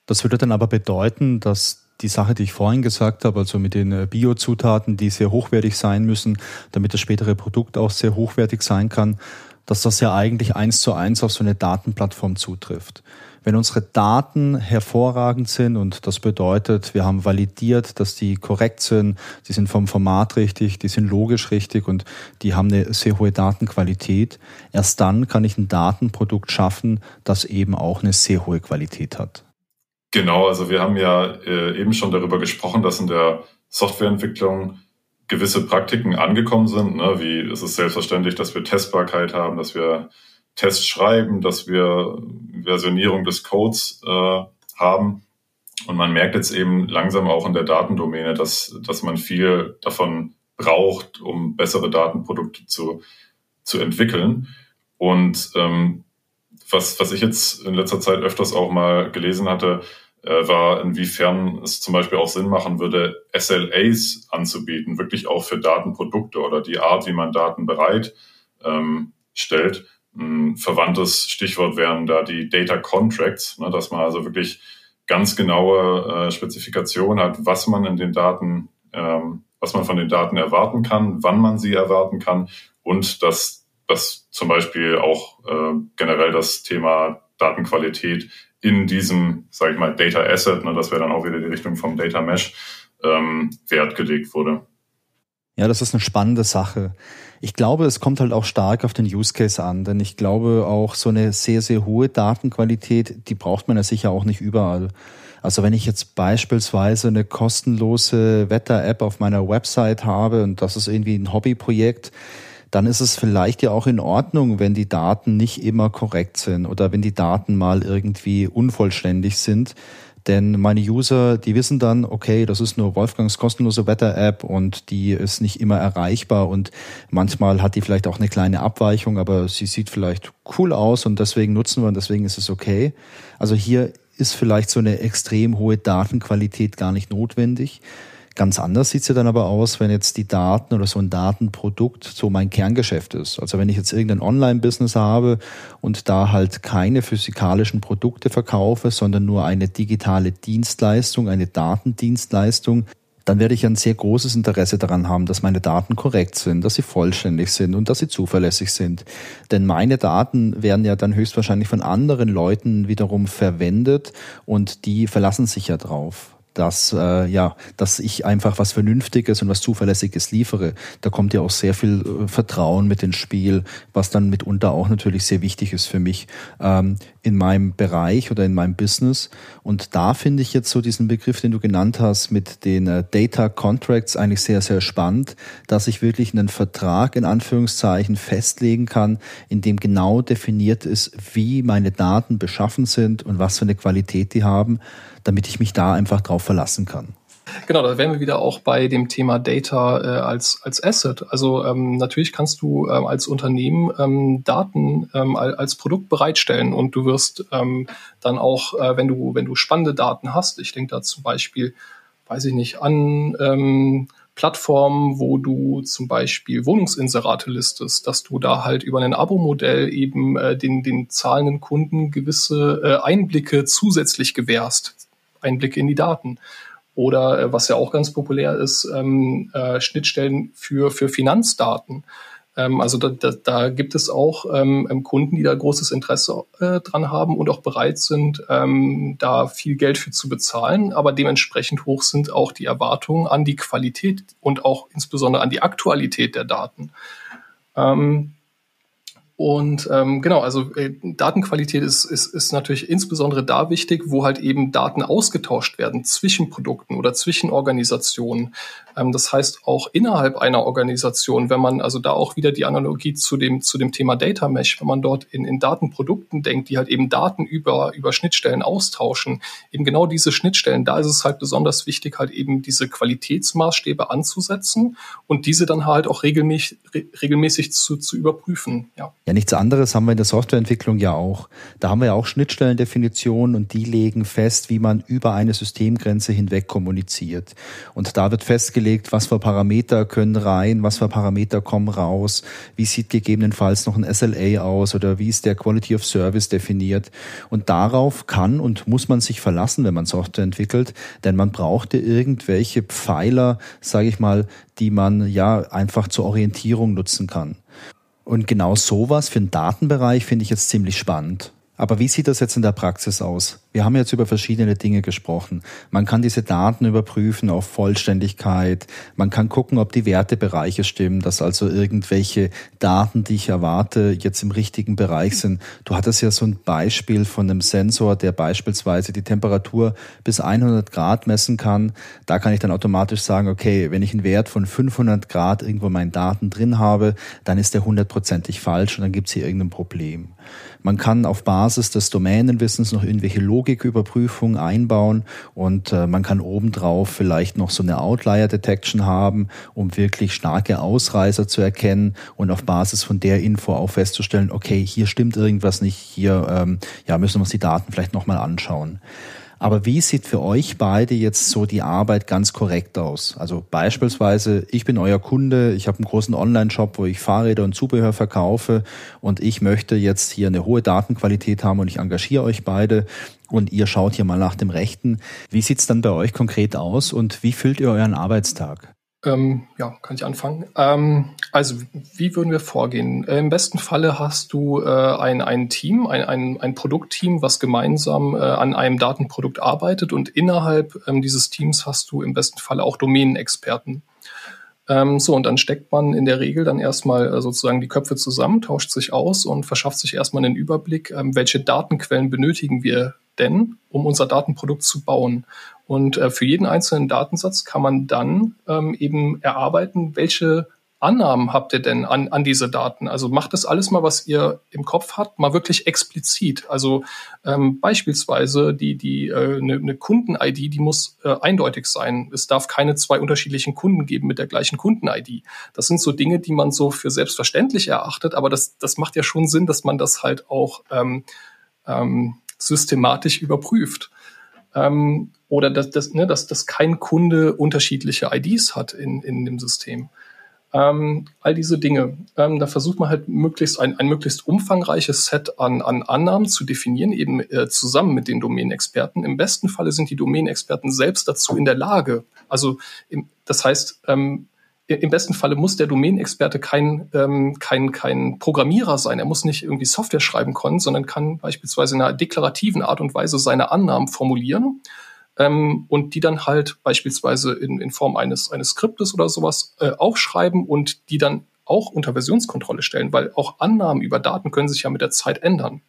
Das würde dann aber bedeuten, dass die Sache, die ich vorhin gesagt habe, also mit den äh, Biozutaten, die sehr hochwertig sein müssen, damit das spätere Produkt auch sehr hochwertig sein kann, dass das ja eigentlich eins zu eins auf so eine Datenplattform zutrifft. Wenn unsere Daten hervorragend sind und das bedeutet, wir haben validiert, dass die korrekt sind, die sind vom Format richtig, die sind logisch richtig und die haben eine sehr hohe Datenqualität, erst dann kann ich ein Datenprodukt schaffen, das eben auch eine sehr hohe Qualität hat. Genau, also wir haben ja äh, eben schon darüber gesprochen, dass in der Softwareentwicklung gewisse Praktiken angekommen sind, ne? wie es ist selbstverständlich, dass wir Testbarkeit haben, dass wir Tests schreiben, dass wir Versionierung des Codes äh, haben. Und man merkt jetzt eben langsam auch in der Datendomäne, dass, dass man viel davon braucht, um bessere Datenprodukte zu, zu entwickeln. Und ähm, was, was ich jetzt in letzter Zeit öfters auch mal gelesen hatte, war, inwiefern es zum Beispiel auch Sinn machen würde, SLAs anzubieten, wirklich auch für Datenprodukte oder die Art, wie man Daten bereit ähm. Ein verwandtes Stichwort wären da die Data Contracts, ne, dass man also wirklich ganz genaue äh, Spezifikationen hat, was man in den Daten, ähm, was man von den Daten erwarten kann, wann man sie erwarten kann und dass, dass zum Beispiel auch äh, generell das Thema Datenqualität in diesem, sage ich mal, Data Asset, ne, das wäre dann auch wieder die Richtung vom Data Mesh, ähm, Wert gelegt wurde. Ja, das ist eine spannende Sache. Ich glaube, es kommt halt auch stark auf den Use Case an, denn ich glaube auch so eine sehr, sehr hohe Datenqualität, die braucht man ja sicher auch nicht überall. Also wenn ich jetzt beispielsweise eine kostenlose Wetter-App auf meiner Website habe und das ist irgendwie ein Hobbyprojekt, dann ist es vielleicht ja auch in Ordnung, wenn die Daten nicht immer korrekt sind oder wenn die Daten mal irgendwie unvollständig sind. Denn meine User, die wissen dann, okay, das ist nur Wolfgangs kostenlose Wetter-App und die ist nicht immer erreichbar und manchmal hat die vielleicht auch eine kleine Abweichung, aber sie sieht vielleicht cool aus und deswegen nutzen wir und deswegen ist es okay. Also hier ist vielleicht so eine extrem hohe Datenqualität gar nicht notwendig. Ganz anders sieht es ja dann aber aus, wenn jetzt die Daten oder so ein Datenprodukt so mein Kerngeschäft ist. Also wenn ich jetzt irgendein Online-Business habe und da halt keine physikalischen Produkte verkaufe, sondern nur eine digitale Dienstleistung, eine Datendienstleistung, dann werde ich ein sehr großes Interesse daran haben, dass meine Daten korrekt sind, dass sie vollständig sind und dass sie zuverlässig sind. Denn meine Daten werden ja dann höchstwahrscheinlich von anderen Leuten wiederum verwendet und die verlassen sich ja drauf dass, äh, ja, dass ich einfach was Vernünftiges und was Zuverlässiges liefere. Da kommt ja auch sehr viel äh, Vertrauen mit ins Spiel, was dann mitunter auch natürlich sehr wichtig ist für mich ähm, in meinem Bereich oder in meinem Business. Und da finde ich jetzt so diesen Begriff, den du genannt hast, mit den äh, Data Contracts eigentlich sehr, sehr spannend, dass ich wirklich einen Vertrag in Anführungszeichen festlegen kann, in dem genau definiert ist, wie meine Daten beschaffen sind und was für eine Qualität die haben damit ich mich da einfach drauf verlassen kann. Genau, da wären wir wieder auch bei dem Thema Data äh, als, als Asset. Also ähm, natürlich kannst du ähm, als Unternehmen ähm, Daten ähm, als Produkt bereitstellen und du wirst ähm, dann auch, äh, wenn du, wenn du spannende Daten hast, ich denke da zum Beispiel, weiß ich nicht, an ähm, Plattformen, wo du zum Beispiel Wohnungsinserate listest, dass du da halt über ein Abo-Modell eben äh, den, den zahlenden Kunden gewisse äh, Einblicke zusätzlich gewährst. Einblicke in die Daten. Oder äh, was ja auch ganz populär ist, ähm, äh, Schnittstellen für, für Finanzdaten. Ähm, also da, da, da gibt es auch ähm, ähm, Kunden, die da großes Interesse äh, dran haben und auch bereit sind, ähm, da viel Geld für zu bezahlen. Aber dementsprechend hoch sind auch die Erwartungen an die Qualität und auch insbesondere an die Aktualität der Daten. Ähm, und ähm, genau, also äh, Datenqualität ist, ist, ist natürlich insbesondere da wichtig, wo halt eben Daten ausgetauscht werden zwischen Produkten oder zwischen Organisationen. Ähm, das heißt auch innerhalb einer Organisation, wenn man also da auch wieder die Analogie zu dem, zu dem Thema Data Mesh, wenn man dort in, in Datenprodukten denkt, die halt eben Daten über, über Schnittstellen austauschen, eben genau diese Schnittstellen, da ist es halt besonders wichtig, halt eben diese Qualitätsmaßstäbe anzusetzen und diese dann halt auch regelmäßig, regelmäßig zu, zu überprüfen. Ja. Ja, nichts anderes haben wir in der Softwareentwicklung ja auch. Da haben wir ja auch Schnittstellendefinitionen und die legen fest, wie man über eine Systemgrenze hinweg kommuniziert. Und da wird festgelegt, was für Parameter können rein, was für Parameter kommen raus, wie sieht gegebenenfalls noch ein SLA aus oder wie ist der Quality of Service definiert. Und darauf kann und muss man sich verlassen, wenn man Software entwickelt, denn man brauchte irgendwelche Pfeiler, sage ich mal, die man ja einfach zur Orientierung nutzen kann. Und genau sowas für den Datenbereich finde ich jetzt ziemlich spannend. Aber wie sieht das jetzt in der Praxis aus? Wir haben jetzt über verschiedene Dinge gesprochen. Man kann diese Daten überprüfen auf Vollständigkeit. Man kann gucken, ob die Wertebereiche stimmen, dass also irgendwelche Daten, die ich erwarte, jetzt im richtigen Bereich sind. Du hattest ja so ein Beispiel von einem Sensor, der beispielsweise die Temperatur bis 100 Grad messen kann. Da kann ich dann automatisch sagen, okay, wenn ich einen Wert von 500 Grad irgendwo in meinen Daten drin habe, dann ist der hundertprozentig falsch und dann gibt es hier irgendein Problem. Man kann auf Basis des Domänenwissens noch irgendwelche Logiküberprüfungen einbauen und äh, man kann obendrauf vielleicht noch so eine Outlier Detection haben, um wirklich starke Ausreißer zu erkennen und auf Basis von der Info auch festzustellen, okay, hier stimmt irgendwas nicht, hier ähm, ja, müssen wir uns die Daten vielleicht nochmal anschauen. Aber wie sieht für euch beide jetzt so die Arbeit ganz korrekt aus? Also beispielsweise, ich bin euer Kunde, ich habe einen großen Online-Shop, wo ich Fahrräder und Zubehör verkaufe und ich möchte jetzt hier eine hohe Datenqualität haben und ich engagiere euch beide und ihr schaut hier mal nach dem Rechten. Wie sieht's dann bei euch konkret aus und wie füllt ihr euren Arbeitstag? Ähm, ja, kann ich anfangen. Ähm, also, wie würden wir vorgehen? Äh, Im besten Falle hast du äh, ein, ein Team, ein, ein, ein Produktteam, was gemeinsam äh, an einem Datenprodukt arbeitet und innerhalb ähm, dieses Teams hast du im besten Falle auch Domänenexperten. Ähm, so, und dann steckt man in der Regel dann erstmal äh, sozusagen die Köpfe zusammen, tauscht sich aus und verschafft sich erstmal einen Überblick, ähm, welche Datenquellen benötigen wir denn, um unser Datenprodukt zu bauen. Und äh, für jeden einzelnen Datensatz kann man dann ähm, eben erarbeiten, welche Annahmen habt ihr denn an, an diese Daten? Also macht das alles mal, was ihr im Kopf habt, mal wirklich explizit. Also ähm, beispielsweise die die äh, eine, eine Kunden-ID, die muss äh, eindeutig sein. Es darf keine zwei unterschiedlichen Kunden geben mit der gleichen Kunden-ID. Das sind so Dinge, die man so für selbstverständlich erachtet, aber das das macht ja schon Sinn, dass man das halt auch ähm, ähm, systematisch überprüft. Ähm, oder dass, dass, ne, dass, dass kein Kunde unterschiedliche IDs hat in, in dem System. Ähm, all diese Dinge. Ähm, da versucht man halt möglichst ein, ein möglichst umfangreiches Set an, an Annahmen zu definieren, eben äh, zusammen mit den Domänenexperten. Im besten Falle sind die Domänenexperten selbst dazu in der Lage. Also im, das heißt, ähm, im besten Falle muss der Domänenexperte kein, ähm, kein, kein Programmierer sein. Er muss nicht irgendwie Software schreiben können, sondern kann beispielsweise in einer deklarativen Art und Weise seine Annahmen formulieren ähm, und die dann halt beispielsweise in, in Form eines, eines Skriptes oder sowas äh, aufschreiben und die dann auch unter Versionskontrolle stellen, weil auch Annahmen über Daten können sich ja mit der Zeit ändern.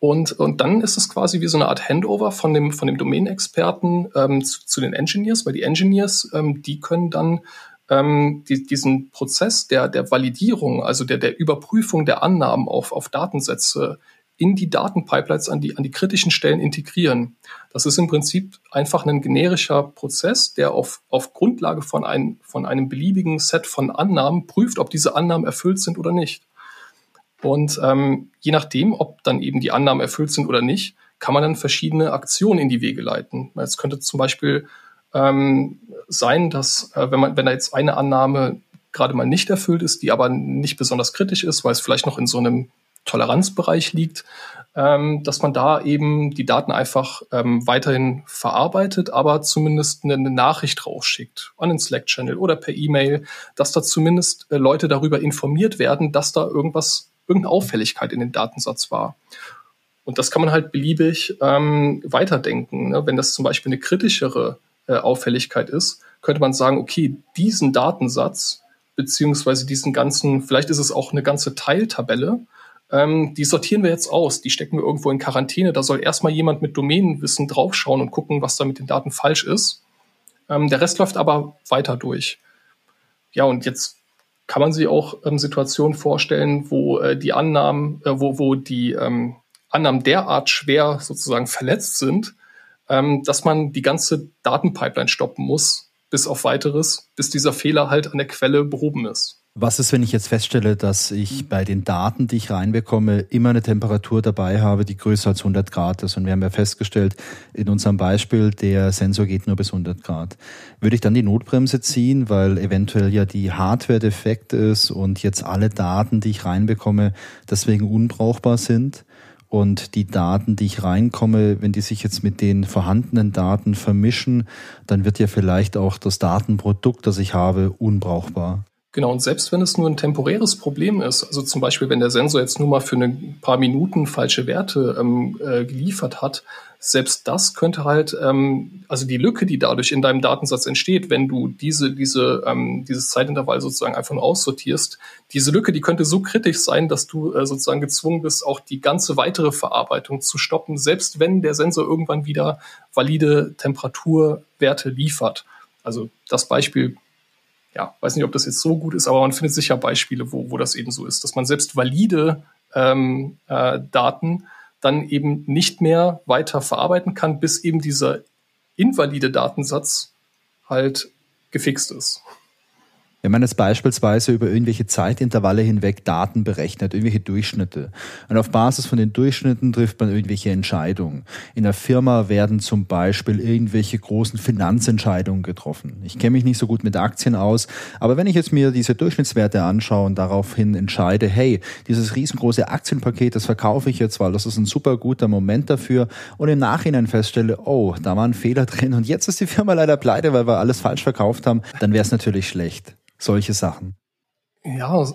Und, und dann ist es quasi wie so eine Art Handover von dem, von dem Domänexperten ähm, zu, zu den Engineers, weil die Engineers, ähm, die können dann ähm, die, diesen Prozess der, der Validierung, also der, der Überprüfung der Annahmen auf, auf Datensätze in die Datenpipelines an die, an die kritischen Stellen integrieren. Das ist im Prinzip einfach ein generischer Prozess, der auf, auf Grundlage von, ein, von einem beliebigen Set von Annahmen prüft, ob diese Annahmen erfüllt sind oder nicht. Und ähm, je nachdem, ob dann eben die Annahmen erfüllt sind oder nicht, kann man dann verschiedene Aktionen in die Wege leiten. Es könnte zum Beispiel ähm, sein, dass äh, wenn man, wenn da jetzt eine Annahme gerade mal nicht erfüllt ist, die aber nicht besonders kritisch ist, weil es vielleicht noch in so einem Toleranzbereich liegt, ähm, dass man da eben die Daten einfach ähm, weiterhin verarbeitet, aber zumindest eine, eine Nachricht rausschickt an den Slack-Channel oder per E-Mail, dass da zumindest äh, Leute darüber informiert werden, dass da irgendwas irgendeine Auffälligkeit in dem Datensatz war. Und das kann man halt beliebig ähm, weiterdenken. Ne? Wenn das zum Beispiel eine kritischere äh, Auffälligkeit ist, könnte man sagen, okay, diesen Datensatz, beziehungsweise diesen ganzen, vielleicht ist es auch eine ganze Teiltabelle, ähm, die sortieren wir jetzt aus, die stecken wir irgendwo in Quarantäne. Da soll erstmal jemand mit Domänenwissen draufschauen und gucken, was da mit den Daten falsch ist. Ähm, der Rest läuft aber weiter durch. Ja, und jetzt kann man sich auch ähm, Situationen vorstellen, wo äh, die Annahmen, äh, wo, wo die ähm, Annahmen derart schwer sozusagen verletzt sind, ähm, dass man die ganze Datenpipeline stoppen muss, bis auf weiteres, bis dieser Fehler halt an der Quelle behoben ist. Was ist, wenn ich jetzt feststelle, dass ich bei den Daten, die ich reinbekomme, immer eine Temperatur dabei habe, die größer als 100 Grad ist? Und wir haben ja festgestellt, in unserem Beispiel, der Sensor geht nur bis 100 Grad. Würde ich dann die Notbremse ziehen, weil eventuell ja die Hardware defekt ist und jetzt alle Daten, die ich reinbekomme, deswegen unbrauchbar sind? Und die Daten, die ich reinkomme, wenn die sich jetzt mit den vorhandenen Daten vermischen, dann wird ja vielleicht auch das Datenprodukt, das ich habe, unbrauchbar. Genau, und selbst wenn es nur ein temporäres Problem ist, also zum Beispiel, wenn der Sensor jetzt nur mal für ein paar Minuten falsche Werte ähm, äh, geliefert hat, selbst das könnte halt, ähm, also die Lücke, die dadurch in deinem Datensatz entsteht, wenn du diese, diese, ähm, dieses Zeitintervall sozusagen einfach nur aussortierst, diese Lücke, die könnte so kritisch sein, dass du äh, sozusagen gezwungen bist, auch die ganze weitere Verarbeitung zu stoppen, selbst wenn der Sensor irgendwann wieder valide Temperaturwerte liefert. Also das Beispiel ja, weiß nicht, ob das jetzt so gut ist, aber man findet sicher Beispiele, wo, wo das eben so ist, dass man selbst valide ähm, äh, Daten dann eben nicht mehr weiter verarbeiten kann, bis eben dieser invalide Datensatz halt gefixt ist. Wenn man jetzt beispielsweise über irgendwelche Zeitintervalle hinweg Daten berechnet, irgendwelche Durchschnitte, und auf Basis von den Durchschnitten trifft man irgendwelche Entscheidungen. In der Firma werden zum Beispiel irgendwelche großen Finanzentscheidungen getroffen. Ich kenne mich nicht so gut mit Aktien aus, aber wenn ich jetzt mir diese Durchschnittswerte anschaue und daraufhin entscheide, hey, dieses riesengroße Aktienpaket, das verkaufe ich jetzt, weil das ist ein super guter Moment dafür und im Nachhinein feststelle, oh, da war ein Fehler drin und jetzt ist die Firma leider pleite, weil wir alles falsch verkauft haben, dann wäre es natürlich schlecht solche Sachen. Ja,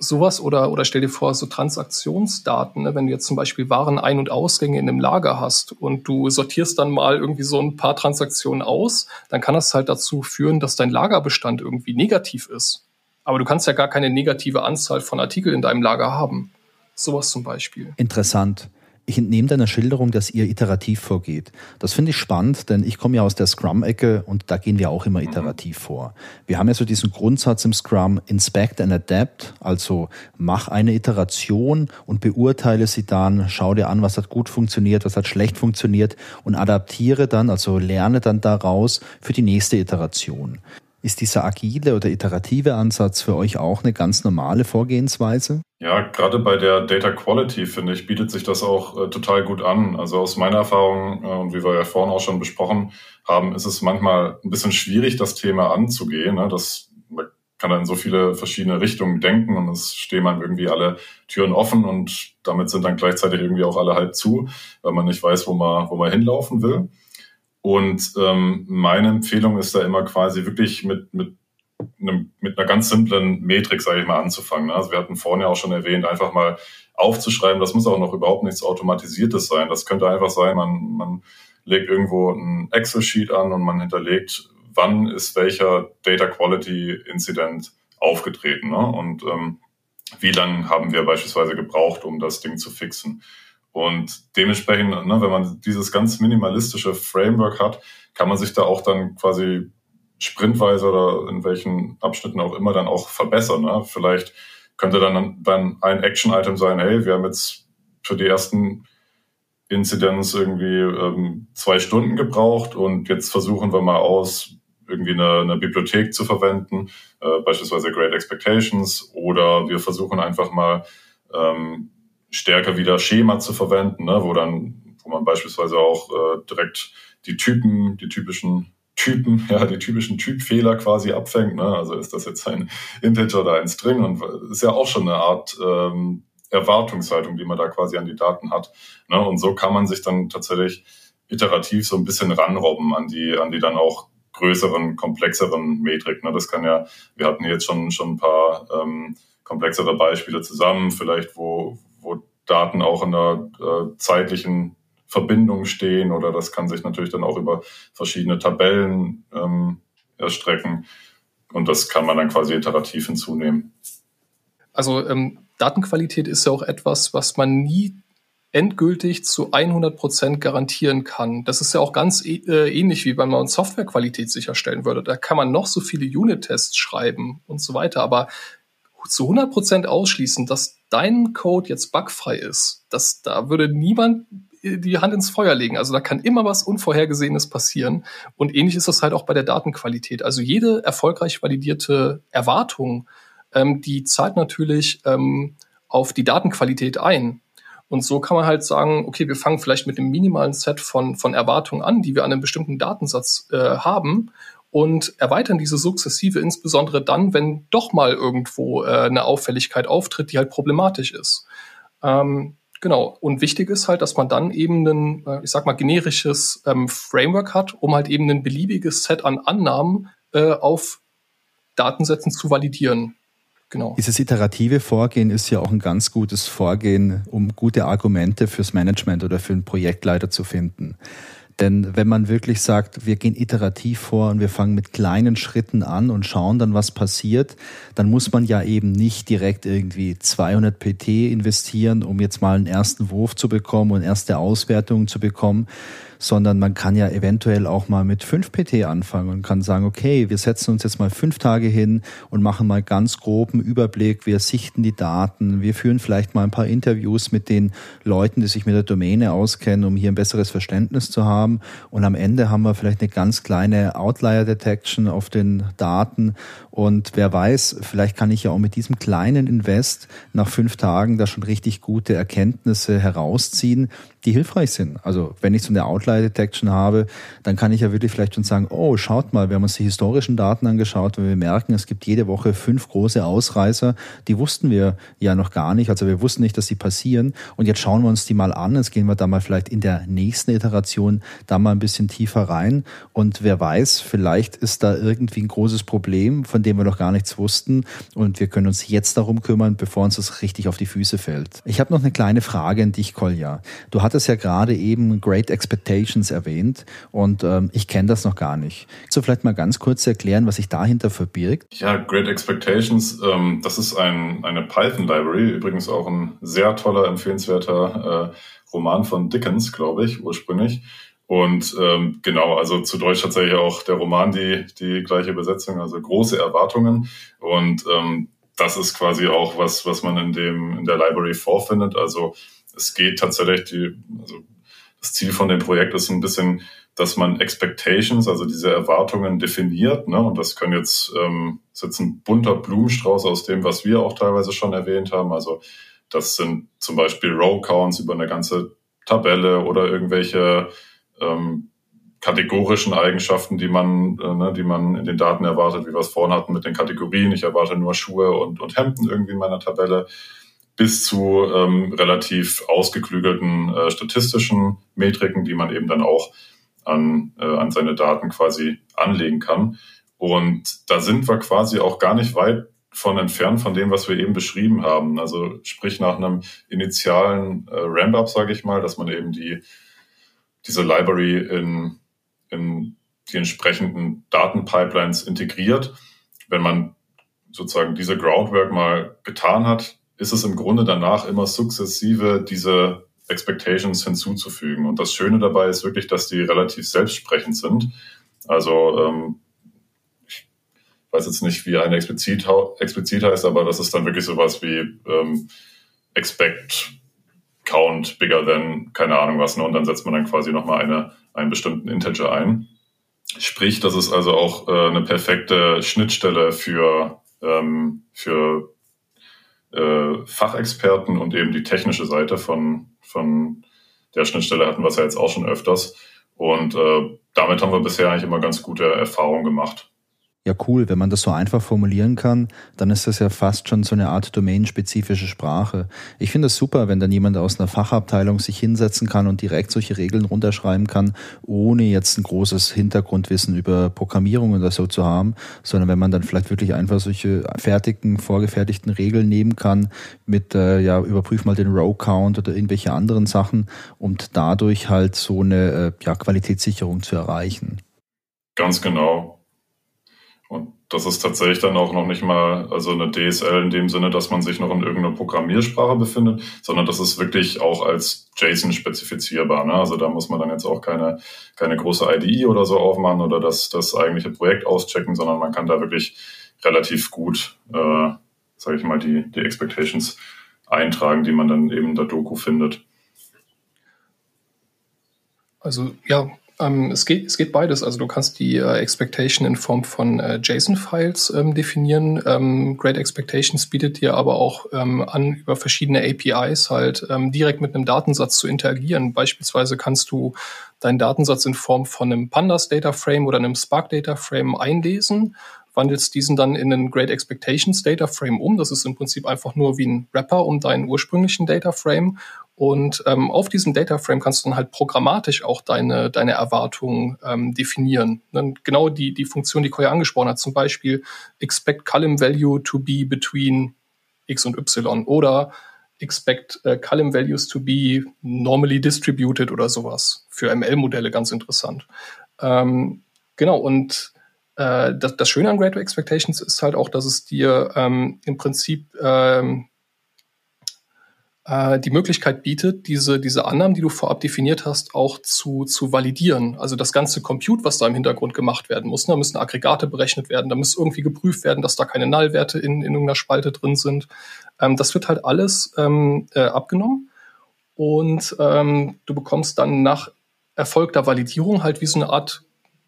sowas oder, oder stell dir vor, so Transaktionsdaten, ne? wenn du jetzt zum Beispiel Warenein- und Ausgänge in einem Lager hast und du sortierst dann mal irgendwie so ein paar Transaktionen aus, dann kann das halt dazu führen, dass dein Lagerbestand irgendwie negativ ist. Aber du kannst ja gar keine negative Anzahl von Artikeln in deinem Lager haben. Sowas zum Beispiel. Interessant. Ich entnehme deiner Schilderung, dass ihr iterativ vorgeht. Das finde ich spannend, denn ich komme ja aus der Scrum-Ecke und da gehen wir auch immer iterativ mhm. vor. Wir haben ja so diesen Grundsatz im Scrum, inspect and adapt, also mach eine Iteration und beurteile sie dann, schau dir an, was hat gut funktioniert, was hat schlecht funktioniert und adaptiere dann, also lerne dann daraus für die nächste Iteration. Ist dieser agile oder iterative Ansatz für euch auch eine ganz normale Vorgehensweise? Ja, gerade bei der Data Quality, finde ich, bietet sich das auch äh, total gut an. Also aus meiner Erfahrung, äh, und wie wir ja vorhin auch schon besprochen haben, ist es manchmal ein bisschen schwierig, das Thema anzugehen. Ne? Das man kann dann in so viele verschiedene Richtungen denken und es stehen man irgendwie alle Türen offen und damit sind dann gleichzeitig irgendwie auch alle halb zu, weil man nicht weiß, wo man, wo man hinlaufen will. Und ähm, meine Empfehlung ist da immer quasi wirklich mit, mit, einem, mit einer ganz simplen Metrik, sage ich mal, anzufangen. Ne? Also wir hatten vorhin ja auch schon erwähnt, einfach mal aufzuschreiben, das muss auch noch überhaupt nichts Automatisiertes sein. Das könnte einfach sein, man, man legt irgendwo ein Excel-Sheet an und man hinterlegt, wann ist welcher Data Quality Incident aufgetreten. Ne? Und ähm, wie lange haben wir beispielsweise gebraucht, um das Ding zu fixen. Und dementsprechend, ne, wenn man dieses ganz minimalistische Framework hat, kann man sich da auch dann quasi sprintweise oder in welchen Abschnitten auch immer dann auch verbessern. Ne? Vielleicht könnte dann, dann ein Action-Item sein, hey, wir haben jetzt für die ersten Incidents irgendwie ähm, zwei Stunden gebraucht und jetzt versuchen wir mal aus, irgendwie eine, eine Bibliothek zu verwenden, äh, beispielsweise Great Expectations, oder wir versuchen einfach mal ähm, stärker wieder Schema zu verwenden, ne, wo dann, wo man beispielsweise auch äh, direkt die Typen, die typischen Typen, ja, die typischen Typfehler quasi abfängt. Ne? Also ist das jetzt ein Integer oder ein String und ist ja auch schon eine Art ähm, Erwartungshaltung, die man da quasi an die Daten hat. Ne? Und so kann man sich dann tatsächlich iterativ so ein bisschen ranrobben an die, an die dann auch größeren, komplexeren Metrik. Ne? Das kann ja, wir hatten jetzt schon, schon ein paar ähm, komplexere Beispiele zusammen, vielleicht wo, wo Daten auch in einer äh, zeitlichen Verbindung stehen oder das kann sich natürlich dann auch über verschiedene Tabellen ähm, erstrecken. und das kann man dann quasi iterativ hinzunehmen. Also ähm, Datenqualität ist ja auch etwas, was man nie endgültig zu 100 Prozent garantieren kann. Das ist ja auch ganz äh, ähnlich wie wenn man Softwarequalität sicherstellen würde. Da kann man noch so viele Unit-Tests schreiben und so weiter, aber zu 100 Prozent ausschließen, dass dein Code jetzt bugfrei ist, das, da würde niemand die Hand ins Feuer legen. Also da kann immer was Unvorhergesehenes passieren. Und ähnlich ist das halt auch bei der Datenqualität. Also jede erfolgreich validierte Erwartung, ähm, die zahlt natürlich ähm, auf die Datenqualität ein. Und so kann man halt sagen, okay, wir fangen vielleicht mit einem minimalen Set von, von Erwartungen an, die wir an einem bestimmten Datensatz äh, haben und erweitern diese sukzessive, insbesondere dann, wenn doch mal irgendwo äh, eine Auffälligkeit auftritt, die halt problematisch ist. Ähm, genau. Und wichtig ist halt, dass man dann eben ein, äh, ich sag mal, generisches ähm, Framework hat, um halt eben ein beliebiges Set an Annahmen äh, auf Datensätzen zu validieren. Genau. Dieses iterative Vorgehen ist ja auch ein ganz gutes Vorgehen, um gute Argumente fürs Management oder für einen Projektleiter zu finden. Denn wenn man wirklich sagt, wir gehen iterativ vor und wir fangen mit kleinen Schritten an und schauen dann, was passiert, dann muss man ja eben nicht direkt irgendwie 200 PT investieren, um jetzt mal einen ersten Wurf zu bekommen und erste Auswertungen zu bekommen, sondern man kann ja eventuell auch mal mit 5 PT anfangen und kann sagen, okay, wir setzen uns jetzt mal fünf Tage hin und machen mal ganz groben Überblick, wir sichten die Daten, wir führen vielleicht mal ein paar Interviews mit den Leuten, die sich mit der Domäne auskennen, um hier ein besseres Verständnis zu haben. Und am Ende haben wir vielleicht eine ganz kleine Outlier Detection auf den Daten. Und wer weiß, vielleicht kann ich ja auch mit diesem kleinen Invest nach fünf Tagen da schon richtig gute Erkenntnisse herausziehen, die hilfreich sind. Also wenn ich so eine Outlier Detection habe, dann kann ich ja wirklich vielleicht schon sagen, oh, schaut mal, wir haben uns die historischen Daten angeschaut, weil wir merken, es gibt jede Woche fünf große Ausreißer, die wussten wir ja noch gar nicht. Also wir wussten nicht, dass sie passieren. Und jetzt schauen wir uns die mal an. Jetzt gehen wir da mal vielleicht in der nächsten Iteration da mal ein bisschen tiefer rein. Und wer weiß, vielleicht ist da irgendwie ein großes Problem, von dem wir noch gar nichts wussten. Und wir können uns jetzt darum kümmern, bevor uns das richtig auf die Füße fällt. Ich habe noch eine kleine Frage an dich, Kolja. Du hattest ja gerade eben Great Expectations erwähnt und ähm, ich kenne das noch gar nicht. Kannst du vielleicht mal ganz kurz erklären, was sich dahinter verbirgt? Ja, Great Expectations, ähm, das ist ein, eine Python-Library, übrigens auch ein sehr toller, empfehlenswerter äh, Roman von Dickens, glaube ich, ursprünglich. Und ähm, genau, also zu Deutsch tatsächlich auch der Roman die, die gleiche Übersetzung, also große Erwartungen. Und ähm, das ist quasi auch was, was man in dem in der Library vorfindet. Also es geht tatsächlich, die, also das Ziel von dem Projekt ist ein bisschen, dass man Expectations, also diese Erwartungen definiert. Ne? Und das können jetzt, ähm, ist jetzt ein bunter Blumenstrauß aus dem, was wir auch teilweise schon erwähnt haben. Also das sind zum Beispiel Row Counts über eine ganze Tabelle oder irgendwelche ähm, kategorischen Eigenschaften, die man, äh, ne, die man in den Daten erwartet, wie wir es vorhin hatten mit den Kategorien. Ich erwarte nur Schuhe und, und Hemden irgendwie in meiner Tabelle, bis zu ähm, relativ ausgeklügelten äh, statistischen Metriken, die man eben dann auch an, äh, an seine Daten quasi anlegen kann. Und da sind wir quasi auch gar nicht weit von entfernt von dem, was wir eben beschrieben haben. Also sprich nach einem initialen äh, Ramp-up, sage ich mal, dass man eben die diese Library in, in die entsprechenden Datenpipelines integriert. Wenn man sozusagen diese Groundwork mal getan hat, ist es im Grunde danach immer sukzessive diese Expectations hinzuzufügen. Und das Schöne dabei ist wirklich, dass die relativ selbstsprechend sind. Also ähm, ich weiß jetzt nicht, wie eine explizit, explizit heißt, aber das ist dann wirklich sowas wie ähm, expect Count bigger than, keine Ahnung was, ne? und dann setzt man dann quasi nochmal eine, einen bestimmten Integer ein. Sprich, das ist also auch äh, eine perfekte Schnittstelle für, ähm, für äh, Fachexperten und eben die technische Seite von, von der Schnittstelle hatten wir es ja jetzt auch schon öfters. Und äh, damit haben wir bisher eigentlich immer ganz gute Erfahrungen gemacht. Ja, cool. Wenn man das so einfach formulieren kann, dann ist das ja fast schon so eine Art domänenspezifische Sprache. Ich finde es super, wenn dann jemand aus einer Fachabteilung sich hinsetzen kann und direkt solche Regeln runterschreiben kann, ohne jetzt ein großes Hintergrundwissen über Programmierung oder so zu haben, sondern wenn man dann vielleicht wirklich einfach solche fertigen, vorgefertigten Regeln nehmen kann mit, äh, ja, überprüf mal den Row Count oder irgendwelche anderen Sachen und dadurch halt so eine, äh, ja, Qualitätssicherung zu erreichen. Ganz genau. Das ist tatsächlich dann auch noch nicht mal also eine DSL in dem Sinne, dass man sich noch in irgendeiner Programmiersprache befindet, sondern das ist wirklich auch als JSON spezifizierbar. Ne? Also da muss man dann jetzt auch keine, keine große IDE oder so aufmachen oder das, das eigentliche Projekt auschecken, sondern man kann da wirklich relativ gut, äh, sage ich mal, die, die Expectations eintragen, die man dann eben in der Doku findet. Also ja, ähm, es, geht, es geht beides. Also du kannst die äh, Expectation in Form von äh, JSON-Files ähm, definieren. Ähm, Great Expectations bietet dir aber auch ähm, an, über verschiedene APIs halt ähm, direkt mit einem Datensatz zu interagieren. Beispielsweise kannst du deinen Datensatz in Form von einem Pandas Data Frame oder einem Spark Data Frame einlesen wandelst diesen dann in einen Great Expectations Data Frame um. Das ist im Prinzip einfach nur wie ein Wrapper um deinen ursprünglichen Data Frame. Und ähm, auf diesem Data Frame kannst du dann halt programmatisch auch deine, deine Erwartungen ähm, definieren. Dann genau die, die Funktion, die Koya angesprochen hat, zum Beispiel expect column value to be between x und y oder expect uh, column values to be normally distributed oder sowas. Für ML-Modelle ganz interessant. Ähm, genau, und äh, das, das Schöne an Great Expectations ist halt auch, dass es dir ähm, im Prinzip ähm, äh, die Möglichkeit bietet, diese, diese Annahmen, die du vorab definiert hast, auch zu, zu validieren. Also das ganze Compute, was da im Hintergrund gemacht werden muss. Ne? Da müssen Aggregate berechnet werden, da muss irgendwie geprüft werden, dass da keine Nullwerte in, in irgendeiner Spalte drin sind. Ähm, das wird halt alles ähm, äh, abgenommen und ähm, du bekommst dann nach erfolgter Validierung halt wie so eine Art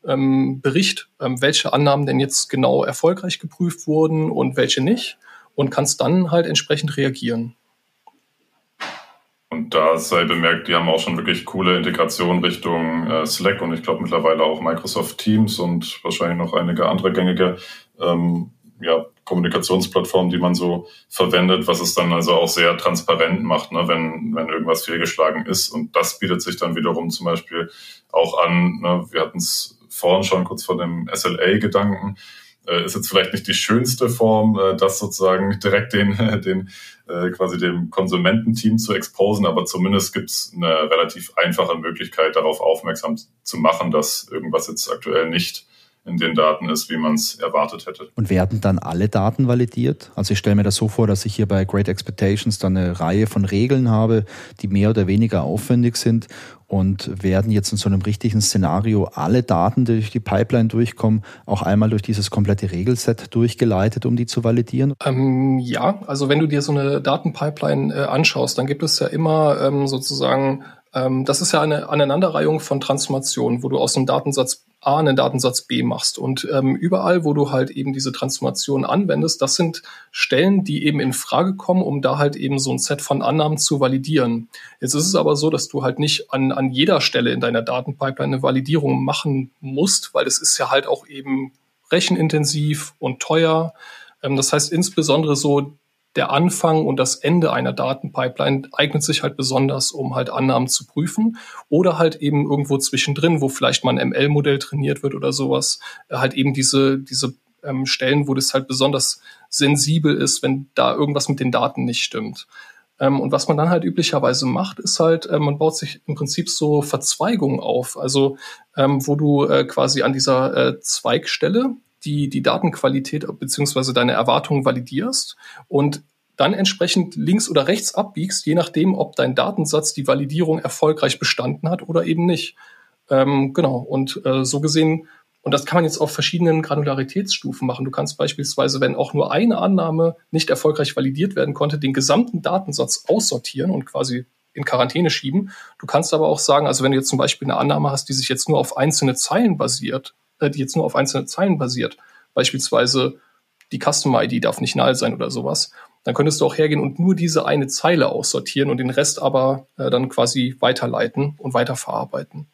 ähm, Bericht, ähm, welche Annahmen denn jetzt genau erfolgreich geprüft wurden und welche nicht und kannst dann halt entsprechend reagieren. Und da sei bemerkt, die haben auch schon wirklich coole Integration Richtung äh, Slack und ich glaube mittlerweile auch Microsoft Teams und wahrscheinlich noch einige andere gängige ähm, ja, Kommunikationsplattformen, die man so verwendet, was es dann also auch sehr transparent macht, ne, wenn, wenn irgendwas fehlgeschlagen ist. Und das bietet sich dann wiederum zum Beispiel auch an, ne, wir hatten es vorhin schon kurz vor dem SLA-Gedanken, äh, ist jetzt vielleicht nicht die schönste Form, äh, das sozusagen direkt den, den äh, quasi dem Konsumententeam zu exposen, aber zumindest gibt es eine relativ einfache Möglichkeit, darauf aufmerksam zu machen, dass irgendwas jetzt aktuell nicht in den Daten ist, wie man es erwartet hätte. Und werden dann alle Daten validiert? Also ich stelle mir das so vor, dass ich hier bei Great Expectations dann eine Reihe von Regeln habe, die mehr oder weniger aufwendig sind und werden jetzt in so einem richtigen Szenario alle Daten, die durch die Pipeline durchkommen, auch einmal durch dieses komplette Regelset durchgeleitet, um die zu validieren? Ähm, ja, also wenn du dir so eine Datenpipeline äh, anschaust, dann gibt es ja immer ähm, sozusagen ähm, das ist ja eine Aneinanderreihung von Transformationen, wo du aus einem Datensatz A einen Datensatz B machst. Und ähm, überall, wo du halt eben diese Transformation anwendest, das sind Stellen, die eben in Frage kommen, um da halt eben so ein Set von Annahmen zu validieren. Jetzt ist es aber so, dass du halt nicht an, an jeder Stelle in deiner Datenpipeline eine Validierung machen musst, weil es ist ja halt auch eben rechenintensiv und teuer. Ähm, das heißt insbesondere so der Anfang und das Ende einer Datenpipeline eignet sich halt besonders, um halt Annahmen zu prüfen oder halt eben irgendwo zwischendrin, wo vielleicht mal ein ML-Modell trainiert wird oder sowas, äh, halt eben diese, diese ähm, Stellen, wo das halt besonders sensibel ist, wenn da irgendwas mit den Daten nicht stimmt. Ähm, und was man dann halt üblicherweise macht, ist halt, äh, man baut sich im Prinzip so Verzweigungen auf, also ähm, wo du äh, quasi an dieser Zweigstelle die, die Datenqualität beziehungsweise deine Erwartungen validierst und dann entsprechend links oder rechts abbiegst, je nachdem, ob dein Datensatz die Validierung erfolgreich bestanden hat oder eben nicht. Ähm, genau, und äh, so gesehen, und das kann man jetzt auf verschiedenen Granularitätsstufen machen. Du kannst beispielsweise, wenn auch nur eine Annahme nicht erfolgreich validiert werden konnte, den gesamten Datensatz aussortieren und quasi in Quarantäne schieben. Du kannst aber auch sagen, also wenn du jetzt zum Beispiel eine Annahme hast, die sich jetzt nur auf einzelne Zeilen basiert, die jetzt nur auf einzelne Zeilen basiert, beispielsweise die Customer ID darf nicht null sein oder sowas, dann könntest du auch hergehen und nur diese eine Zeile aussortieren und den Rest aber äh, dann quasi weiterleiten und weiterverarbeiten.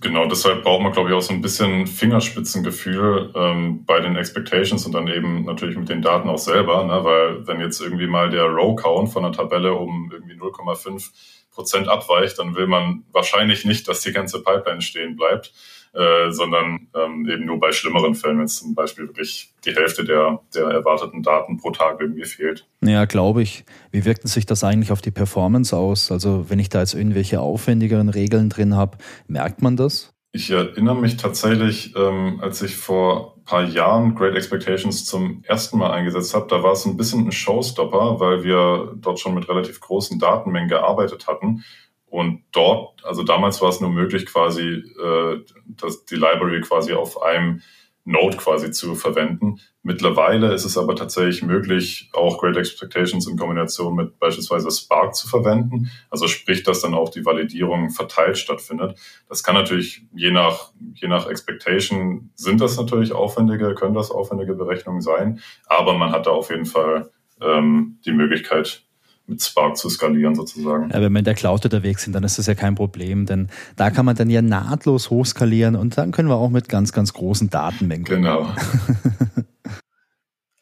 Genau deshalb braucht man, glaube ich, auch so ein bisschen Fingerspitzengefühl ähm, bei den Expectations und dann eben natürlich mit den Daten auch selber, ne? weil wenn jetzt irgendwie mal der Row-Count von der Tabelle um irgendwie 0,5 Prozent abweicht, dann will man wahrscheinlich nicht, dass die ganze Pipeline stehen bleibt, äh, sondern ähm, eben nur bei schlimmeren Fällen, wenn es zum Beispiel wirklich die Hälfte der, der erwarteten Daten pro Tag irgendwie fehlt. Ja, glaube ich. Wie wirkt sich das eigentlich auf die Performance aus? Also wenn ich da jetzt irgendwelche aufwendigeren Regeln drin habe, merkt man das? Ich erinnere mich tatsächlich, ähm, als ich vor paar Jahren Great Expectations zum ersten Mal eingesetzt habe, da war es ein bisschen ein Showstopper, weil wir dort schon mit relativ großen Datenmengen gearbeitet hatten. Und dort, also damals war es nur möglich, quasi äh, dass die Library quasi auf einem Node quasi zu verwenden. Mittlerweile ist es aber tatsächlich möglich, auch Great Expectations in Kombination mit beispielsweise Spark zu verwenden. Also sprich, dass dann auch die Validierung verteilt stattfindet. Das kann natürlich je nach, je nach Expectation sind das natürlich aufwendige, können das aufwendige Berechnungen sein. Aber man hat da auf jeden Fall ähm, die Möglichkeit, mit Spark zu skalieren sozusagen. Ja, wenn wir in der Cloud unterwegs sind, dann ist das ja kein Problem, denn da kann man dann ja nahtlos hochskalieren und dann können wir auch mit ganz, ganz großen Datenmengen. Genau.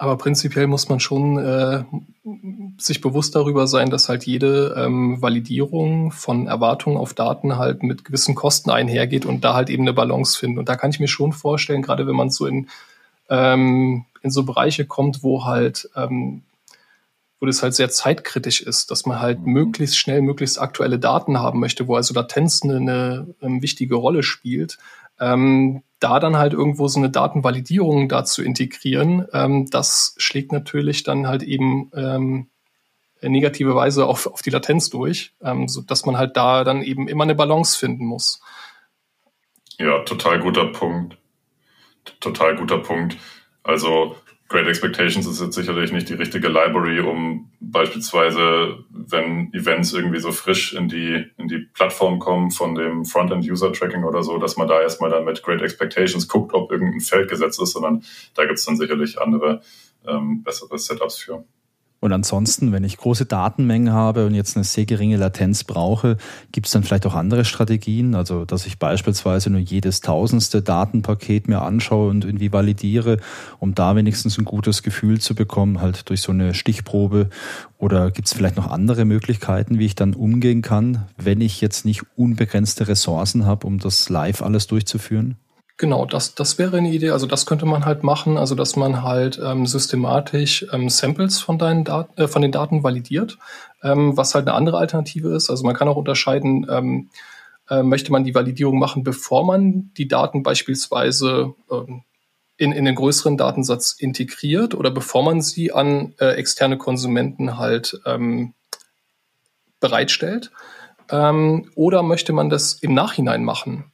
Aber prinzipiell muss man schon äh, sich bewusst darüber sein, dass halt jede ähm, Validierung von Erwartungen auf Daten halt mit gewissen Kosten einhergeht und da halt eben eine Balance finden. Und da kann ich mir schon vorstellen, gerade wenn man so in, ähm, in so Bereiche kommt, wo halt ähm, wo das halt sehr zeitkritisch ist, dass man halt mhm. möglichst schnell, möglichst aktuelle Daten haben möchte, wo also Latenz eine, eine, eine wichtige Rolle spielt. Ähm, da dann halt irgendwo so eine Datenvalidierung da zu integrieren, ähm, das schlägt natürlich dann halt eben ähm, negative Weise auf, auf die Latenz durch, ähm, so dass man halt da dann eben immer eine Balance finden muss. Ja, total guter Punkt. Total guter Punkt. Also Great Expectations ist jetzt sicherlich nicht die richtige Library, um beispielsweise, wenn Events irgendwie so frisch in die, in die Plattform kommen von dem Frontend-User-Tracking oder so, dass man da erstmal dann mit Great Expectations guckt, ob irgendein Feld gesetzt ist, sondern da gibt es dann sicherlich andere ähm, bessere Setups für. Und ansonsten, wenn ich große Datenmengen habe und jetzt eine sehr geringe Latenz brauche, gibt es dann vielleicht auch andere Strategien? Also, dass ich beispielsweise nur jedes tausendste Datenpaket mir anschaue und irgendwie validiere, um da wenigstens ein gutes Gefühl zu bekommen, halt durch so eine Stichprobe. Oder gibt es vielleicht noch andere Möglichkeiten, wie ich dann umgehen kann, wenn ich jetzt nicht unbegrenzte Ressourcen habe, um das live alles durchzuführen? Genau, das, das wäre eine Idee. Also das könnte man halt machen, also dass man halt ähm, systematisch ähm, Samples von deinen Daten, äh, von den Daten validiert, ähm, was halt eine andere Alternative ist. Also man kann auch unterscheiden, ähm, äh, möchte man die Validierung machen, bevor man die Daten beispielsweise ähm, in, in den größeren Datensatz integriert oder bevor man sie an äh, externe Konsumenten halt ähm, bereitstellt. Ähm, oder möchte man das im Nachhinein machen?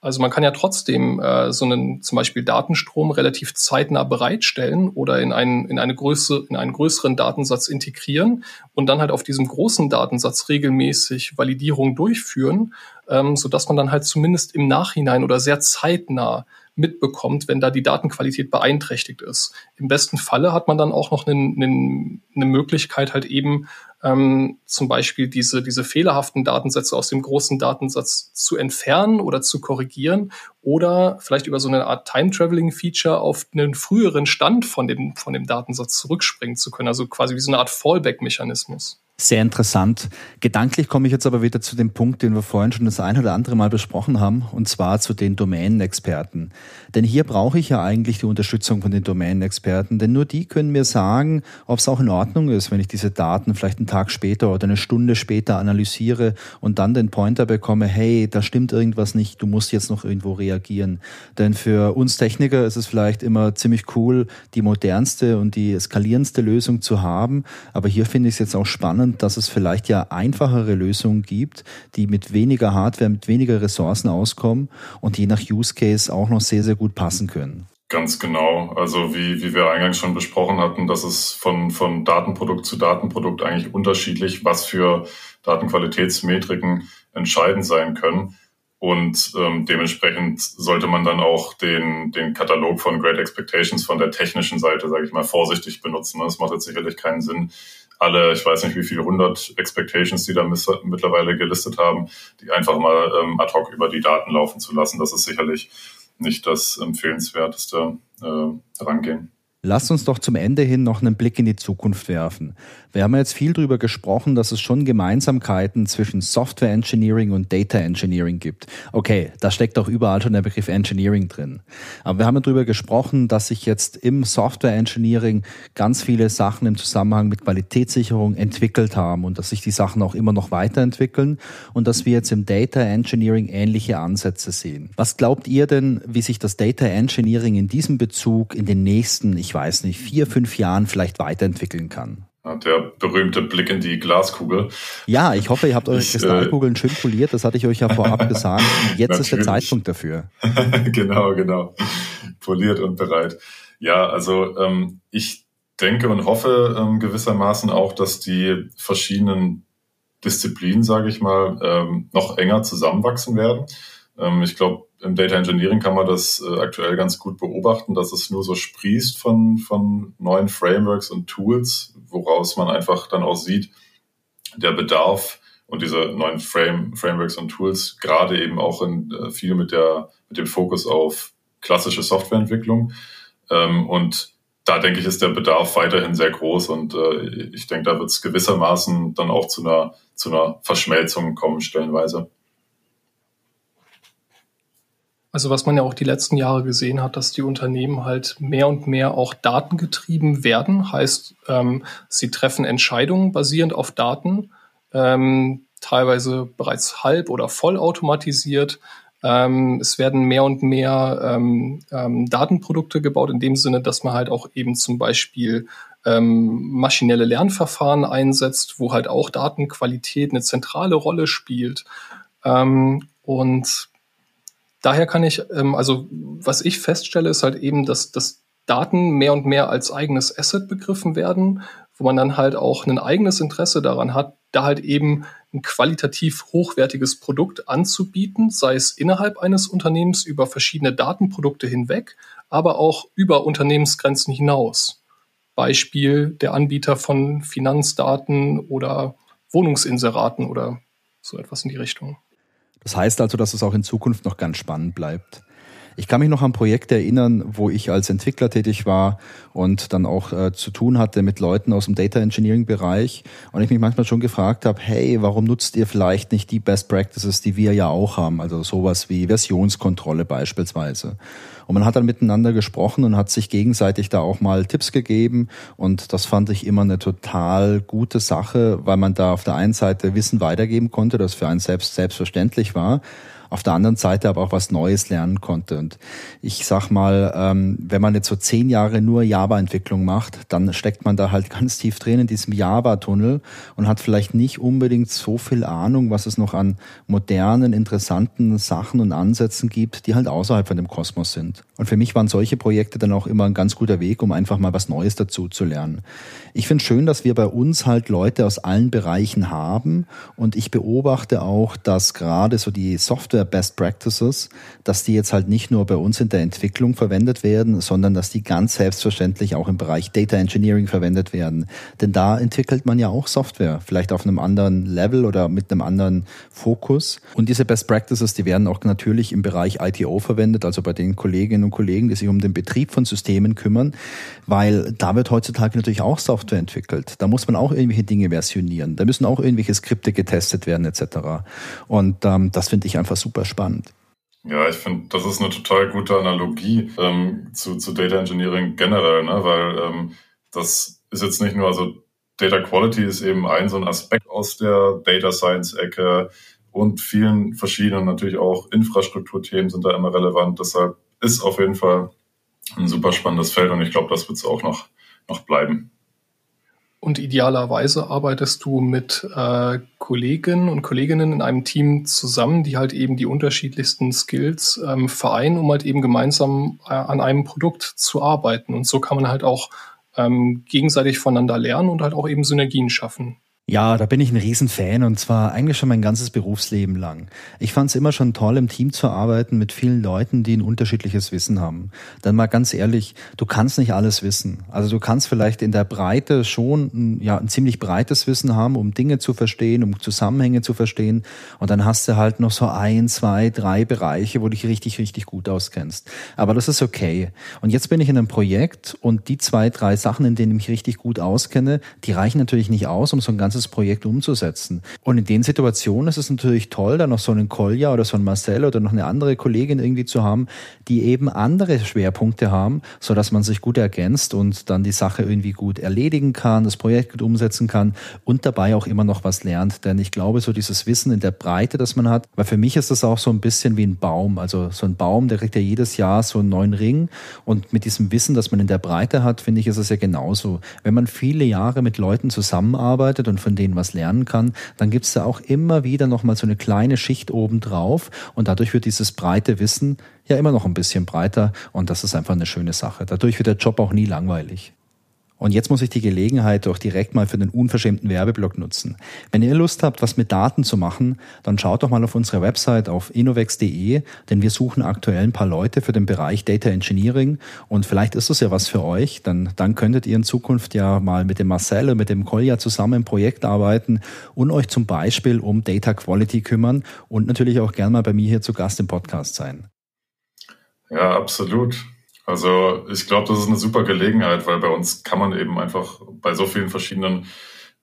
Also man kann ja trotzdem äh, so einen zum Beispiel Datenstrom relativ zeitnah bereitstellen oder in einen, in eine Größe, in einen größeren Datensatz integrieren und dann halt auf diesem großen Datensatz regelmäßig Validierung durchführen, ähm, so dass man dann halt zumindest im Nachhinein oder sehr zeitnah mitbekommt, wenn da die Datenqualität beeinträchtigt ist. Im besten Falle hat man dann auch noch eine Möglichkeit, halt eben ähm, zum Beispiel diese, diese fehlerhaften Datensätze aus dem großen Datensatz zu entfernen oder zu korrigieren oder vielleicht über so eine Art Time-Traveling-Feature auf einen früheren Stand von dem, von dem Datensatz zurückspringen zu können. Also quasi wie so eine Art Fallback-Mechanismus. Sehr interessant. Gedanklich komme ich jetzt aber wieder zu dem Punkt, den wir vorhin schon das ein oder andere Mal besprochen haben, und zwar zu den Domänenexperten. Denn hier brauche ich ja eigentlich die Unterstützung von den Domänenexperten, denn nur die können mir sagen, ob es auch in Ordnung ist, wenn ich diese Daten vielleicht einen Tag später oder eine Stunde später analysiere und dann den Pointer bekomme, hey, da stimmt irgendwas nicht, du musst jetzt noch irgendwo reagieren. Denn für uns Techniker ist es vielleicht immer ziemlich cool, die modernste und die skalierendste Lösung zu haben, aber hier finde ich es jetzt auch spannend, spannend, dass es vielleicht ja einfachere Lösungen gibt, die mit weniger Hardware, mit weniger Ressourcen auskommen und je nach Use Case auch noch sehr, sehr gut passen können. Ganz genau. Also wie, wie wir eingangs schon besprochen hatten, dass es von, von Datenprodukt zu Datenprodukt eigentlich unterschiedlich, was für Datenqualitätsmetriken entscheidend sein können. Und ähm, dementsprechend sollte man dann auch den, den Katalog von Great Expectations von der technischen Seite, sage ich mal, vorsichtig benutzen. Das macht jetzt sicherlich keinen Sinn, alle, ich weiß nicht wie viele hundert Expectations, die da mittlerweile gelistet haben, die einfach mal ähm, ad hoc über die Daten laufen zu lassen. Das ist sicherlich nicht das empfehlenswerteste äh, Herangehen. Lasst uns doch zum Ende hin noch einen Blick in die Zukunft werfen. Wir haben jetzt viel darüber gesprochen, dass es schon Gemeinsamkeiten zwischen Software Engineering und Data Engineering gibt. Okay, da steckt auch überall schon der Begriff Engineering drin. Aber wir haben darüber gesprochen, dass sich jetzt im Software Engineering ganz viele Sachen im Zusammenhang mit Qualitätssicherung entwickelt haben und dass sich die Sachen auch immer noch weiterentwickeln und dass wir jetzt im Data Engineering ähnliche Ansätze sehen. Was glaubt ihr denn, wie sich das Data Engineering in diesem Bezug in den nächsten, weiß nicht, vier, fünf Jahren vielleicht weiterentwickeln kann. Der berühmte Blick in die Glaskugel. Ja, ich hoffe, ihr habt eure Kristallkugeln äh, schön poliert. Das hatte ich euch ja vorab gesagt. Jetzt ist der Zeitpunkt dafür. genau, genau. Poliert und bereit. Ja, also ähm, ich denke und hoffe ähm, gewissermaßen auch, dass die verschiedenen Disziplinen, sage ich mal, ähm, noch enger zusammenwachsen werden. Ähm, ich glaube, im Data Engineering kann man das äh, aktuell ganz gut beobachten, dass es nur so sprießt von, von neuen Frameworks und Tools, woraus man einfach dann auch sieht, der Bedarf und diese neuen Frame, Frameworks und Tools, gerade eben auch in äh, viel mit der, mit dem Fokus auf klassische Softwareentwicklung. Ähm, und da denke ich, ist der Bedarf weiterhin sehr groß und äh, ich denke, da wird es gewissermaßen dann auch zu einer, zu einer Verschmelzung kommen, stellenweise. Also was man ja auch die letzten Jahre gesehen hat, dass die Unternehmen halt mehr und mehr auch datengetrieben werden. Heißt, ähm, sie treffen Entscheidungen basierend auf Daten, ähm, teilweise bereits halb oder voll automatisiert. Ähm, es werden mehr und mehr ähm, ähm, Datenprodukte gebaut, in dem Sinne, dass man halt auch eben zum Beispiel ähm, maschinelle Lernverfahren einsetzt, wo halt auch Datenqualität eine zentrale Rolle spielt. Und daher kann ich, ähm, also was ich feststelle, ist halt eben, dass, dass Daten mehr und mehr als eigenes Asset begriffen werden, wo man dann halt auch ein eigenes Interesse daran hat, da halt eben ein qualitativ hochwertiges Produkt anzubieten, sei es innerhalb eines Unternehmens über verschiedene Datenprodukte hinweg, aber auch über Unternehmensgrenzen hinaus. Beispiel der Anbieter von Finanzdaten oder Wohnungsinseraten oder so etwas in die Richtung. Das heißt also, dass es auch in Zukunft noch ganz spannend bleibt. Ich kann mich noch an Projekte erinnern, wo ich als Entwickler tätig war und dann auch äh, zu tun hatte mit Leuten aus dem Data Engineering Bereich und ich mich manchmal schon gefragt habe, hey, warum nutzt ihr vielleicht nicht die Best Practices, die wir ja auch haben, also sowas wie Versionskontrolle beispielsweise. Und man hat dann miteinander gesprochen und hat sich gegenseitig da auch mal Tipps gegeben. Und das fand ich immer eine total gute Sache, weil man da auf der einen Seite Wissen weitergeben konnte, das für einen selbst selbstverständlich war auf der anderen Seite aber auch was Neues lernen konnte. Und ich sag mal, ähm, wenn man jetzt so zehn Jahre nur Java-Entwicklung macht, dann steckt man da halt ganz tief drin in diesem Java-Tunnel und hat vielleicht nicht unbedingt so viel Ahnung, was es noch an modernen, interessanten Sachen und Ansätzen gibt, die halt außerhalb von dem Kosmos sind. Und für mich waren solche Projekte dann auch immer ein ganz guter Weg, um einfach mal was Neues dazu zu lernen. Ich finde schön, dass wir bei uns halt Leute aus allen Bereichen haben und ich beobachte auch, dass gerade so die Software Software Best Practices, dass die jetzt halt nicht nur bei uns in der Entwicklung verwendet werden, sondern dass die ganz selbstverständlich auch im Bereich Data Engineering verwendet werden. Denn da entwickelt man ja auch Software, vielleicht auf einem anderen Level oder mit einem anderen Fokus. Und diese Best Practices, die werden auch natürlich im Bereich ITO verwendet, also bei den Kolleginnen und Kollegen, die sich um den Betrieb von Systemen kümmern, weil da wird heutzutage natürlich auch Software entwickelt. Da muss man auch irgendwelche Dinge versionieren. Da müssen auch irgendwelche Skripte getestet werden etc. Und ähm, das finde ich einfach super super spannend. Ja, ich finde, das ist eine total gute Analogie ähm, zu, zu Data Engineering generell, ne? weil ähm, das ist jetzt nicht nur, also Data Quality ist eben ein so ein Aspekt aus der Data Science-Ecke und vielen verschiedenen natürlich auch Infrastrukturthemen sind da immer relevant. Deshalb ist auf jeden Fall ein super spannendes Feld und ich glaube, das wird es auch noch, noch bleiben. Und idealerweise arbeitest du mit äh, Kollegen und Kolleginnen in einem Team zusammen, die halt eben die unterschiedlichsten Skills ähm, vereinen, um halt eben gemeinsam äh, an einem Produkt zu arbeiten. Und so kann man halt auch ähm, gegenseitig voneinander lernen und halt auch eben Synergien schaffen. Ja, da bin ich ein Riesenfan und zwar eigentlich schon mein ganzes Berufsleben lang. Ich fand es immer schon toll, im Team zu arbeiten mit vielen Leuten, die ein unterschiedliches Wissen haben. Dann mal ganz ehrlich, du kannst nicht alles wissen. Also du kannst vielleicht in der Breite schon ja, ein ziemlich breites Wissen haben, um Dinge zu verstehen, um Zusammenhänge zu verstehen. Und dann hast du halt noch so ein, zwei, drei Bereiche, wo du dich richtig, richtig gut auskennst. Aber das ist okay. Und jetzt bin ich in einem Projekt und die zwei, drei Sachen, in denen ich mich richtig gut auskenne, die reichen natürlich nicht aus, um so ein ganzes ganzes Projekt umzusetzen. Und in den Situationen ist es natürlich toll, da noch so einen Kolja oder so einen Marcel oder noch eine andere Kollegin irgendwie zu haben, die eben andere Schwerpunkte haben, so dass man sich gut ergänzt und dann die Sache irgendwie gut erledigen kann, das Projekt gut umsetzen kann und dabei auch immer noch was lernt. Denn ich glaube, so dieses Wissen in der Breite, das man hat, weil für mich ist das auch so ein bisschen wie ein Baum. Also so ein Baum, der kriegt ja jedes Jahr so einen neuen Ring und mit diesem Wissen, das man in der Breite hat, finde ich, ist es ja genauso. Wenn man viele Jahre mit Leuten zusammenarbeitet und von denen was lernen kann, dann gibt es da auch immer wieder nochmal so eine kleine Schicht oben und dadurch wird dieses breite Wissen ja immer noch ein bisschen breiter und das ist einfach eine schöne Sache. Dadurch wird der Job auch nie langweilig. Und jetzt muss ich die Gelegenheit doch direkt mal für den unverschämten Werbeblock nutzen. Wenn ihr Lust habt, was mit Daten zu machen, dann schaut doch mal auf unsere Website auf innovex.de, denn wir suchen aktuell ein paar Leute für den Bereich Data Engineering und vielleicht ist das ja was für euch, dann, dann könntet ihr in Zukunft ja mal mit dem Marcel und mit dem Kolja zusammen im Projekt arbeiten und euch zum Beispiel um Data Quality kümmern und natürlich auch gern mal bei mir hier zu Gast im Podcast sein. Ja, absolut. Also ich glaube, das ist eine super Gelegenheit, weil bei uns kann man eben einfach bei so vielen verschiedenen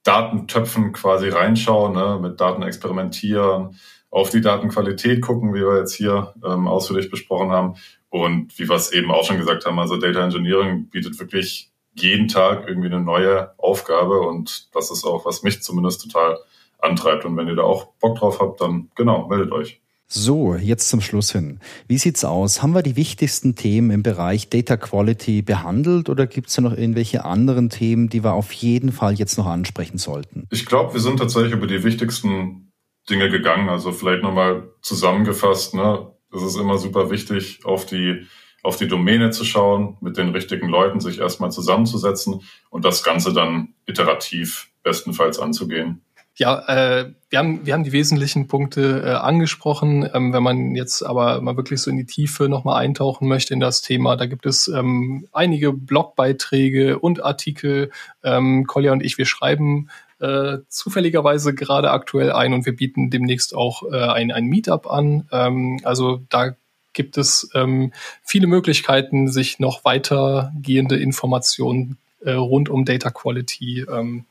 Datentöpfen quasi reinschauen, ne, mit Daten experimentieren, auf die Datenqualität gucken, wie wir jetzt hier ähm, ausführlich besprochen haben. Und wie wir es eben auch schon gesagt haben, also Data Engineering bietet wirklich jeden Tag irgendwie eine neue Aufgabe und das ist auch, was mich zumindest total antreibt. Und wenn ihr da auch Bock drauf habt, dann genau, meldet euch. So, jetzt zum Schluss hin. Wie sieht's aus? Haben wir die wichtigsten Themen im Bereich Data Quality behandelt oder gibt's da noch irgendwelche anderen Themen, die wir auf jeden Fall jetzt noch ansprechen sollten? Ich glaube, wir sind tatsächlich über die wichtigsten Dinge gegangen. Also vielleicht nochmal zusammengefasst, ne? Es ist immer super wichtig, auf die auf die Domäne zu schauen, mit den richtigen Leuten sich erstmal zusammenzusetzen und das Ganze dann iterativ bestenfalls anzugehen. Ja, äh, wir, haben, wir haben die wesentlichen Punkte äh, angesprochen. Ähm, wenn man jetzt aber mal wirklich so in die Tiefe nochmal eintauchen möchte in das Thema, da gibt es ähm, einige Blogbeiträge und Artikel. Ähm, Kolja und ich, wir schreiben äh, zufälligerweise gerade aktuell ein und wir bieten demnächst auch äh, ein, ein Meetup an. Ähm, also da gibt es ähm, viele Möglichkeiten, sich noch weitergehende Informationen äh, rund um Data Quality ähm,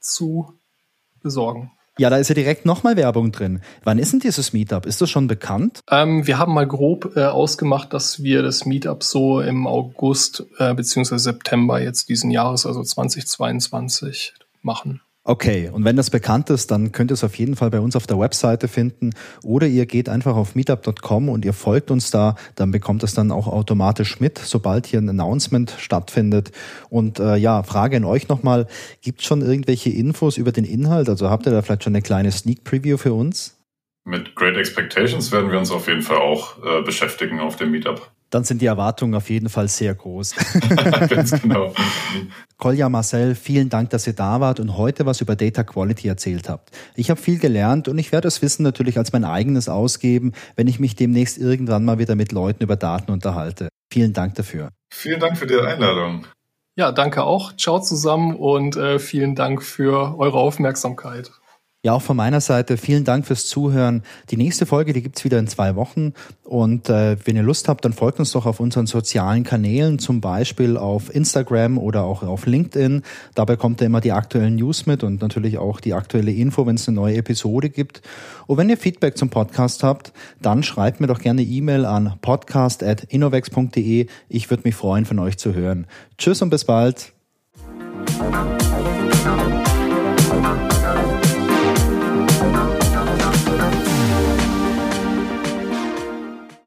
zu besorgen. Ja, da ist ja direkt nochmal Werbung drin. Wann ist denn dieses Meetup? Ist das schon bekannt? Ähm, wir haben mal grob äh, ausgemacht, dass wir das Meetup so im August äh, bzw. September jetzt diesen Jahres, also 2022, machen. Okay, und wenn das bekannt ist, dann könnt ihr es auf jeden Fall bei uns auf der Webseite finden oder ihr geht einfach auf meetup.com und ihr folgt uns da, dann bekommt es dann auch automatisch mit, sobald hier ein Announcement stattfindet. Und äh, ja, Frage an euch nochmal, gibt es schon irgendwelche Infos über den Inhalt? Also habt ihr da vielleicht schon eine kleine Sneak Preview für uns? Mit Great Expectations werden wir uns auf jeden Fall auch äh, beschäftigen auf dem Meetup dann sind die Erwartungen auf jeden Fall sehr groß. Ganz genau. Kolja Marcel, vielen Dank, dass ihr da wart und heute was über Data Quality erzählt habt. Ich habe viel gelernt und ich werde das Wissen natürlich als mein eigenes ausgeben, wenn ich mich demnächst irgendwann mal wieder mit Leuten über Daten unterhalte. Vielen Dank dafür. Vielen Dank für die Einladung. Ja, danke auch. Ciao zusammen und äh, vielen Dank für eure Aufmerksamkeit. Ja, auch von meiner Seite vielen Dank fürs Zuhören. Die nächste Folge, die gibt's wieder in zwei Wochen. Und äh, wenn ihr Lust habt, dann folgt uns doch auf unseren sozialen Kanälen, zum Beispiel auf Instagram oder auch auf LinkedIn. Dabei kommt ihr immer die aktuellen News mit und natürlich auch die aktuelle Info, wenn es eine neue Episode gibt. Und wenn ihr Feedback zum Podcast habt, dann schreibt mir doch gerne E-Mail an podcast.innovex.de. Ich würde mich freuen, von euch zu hören. Tschüss und bis bald.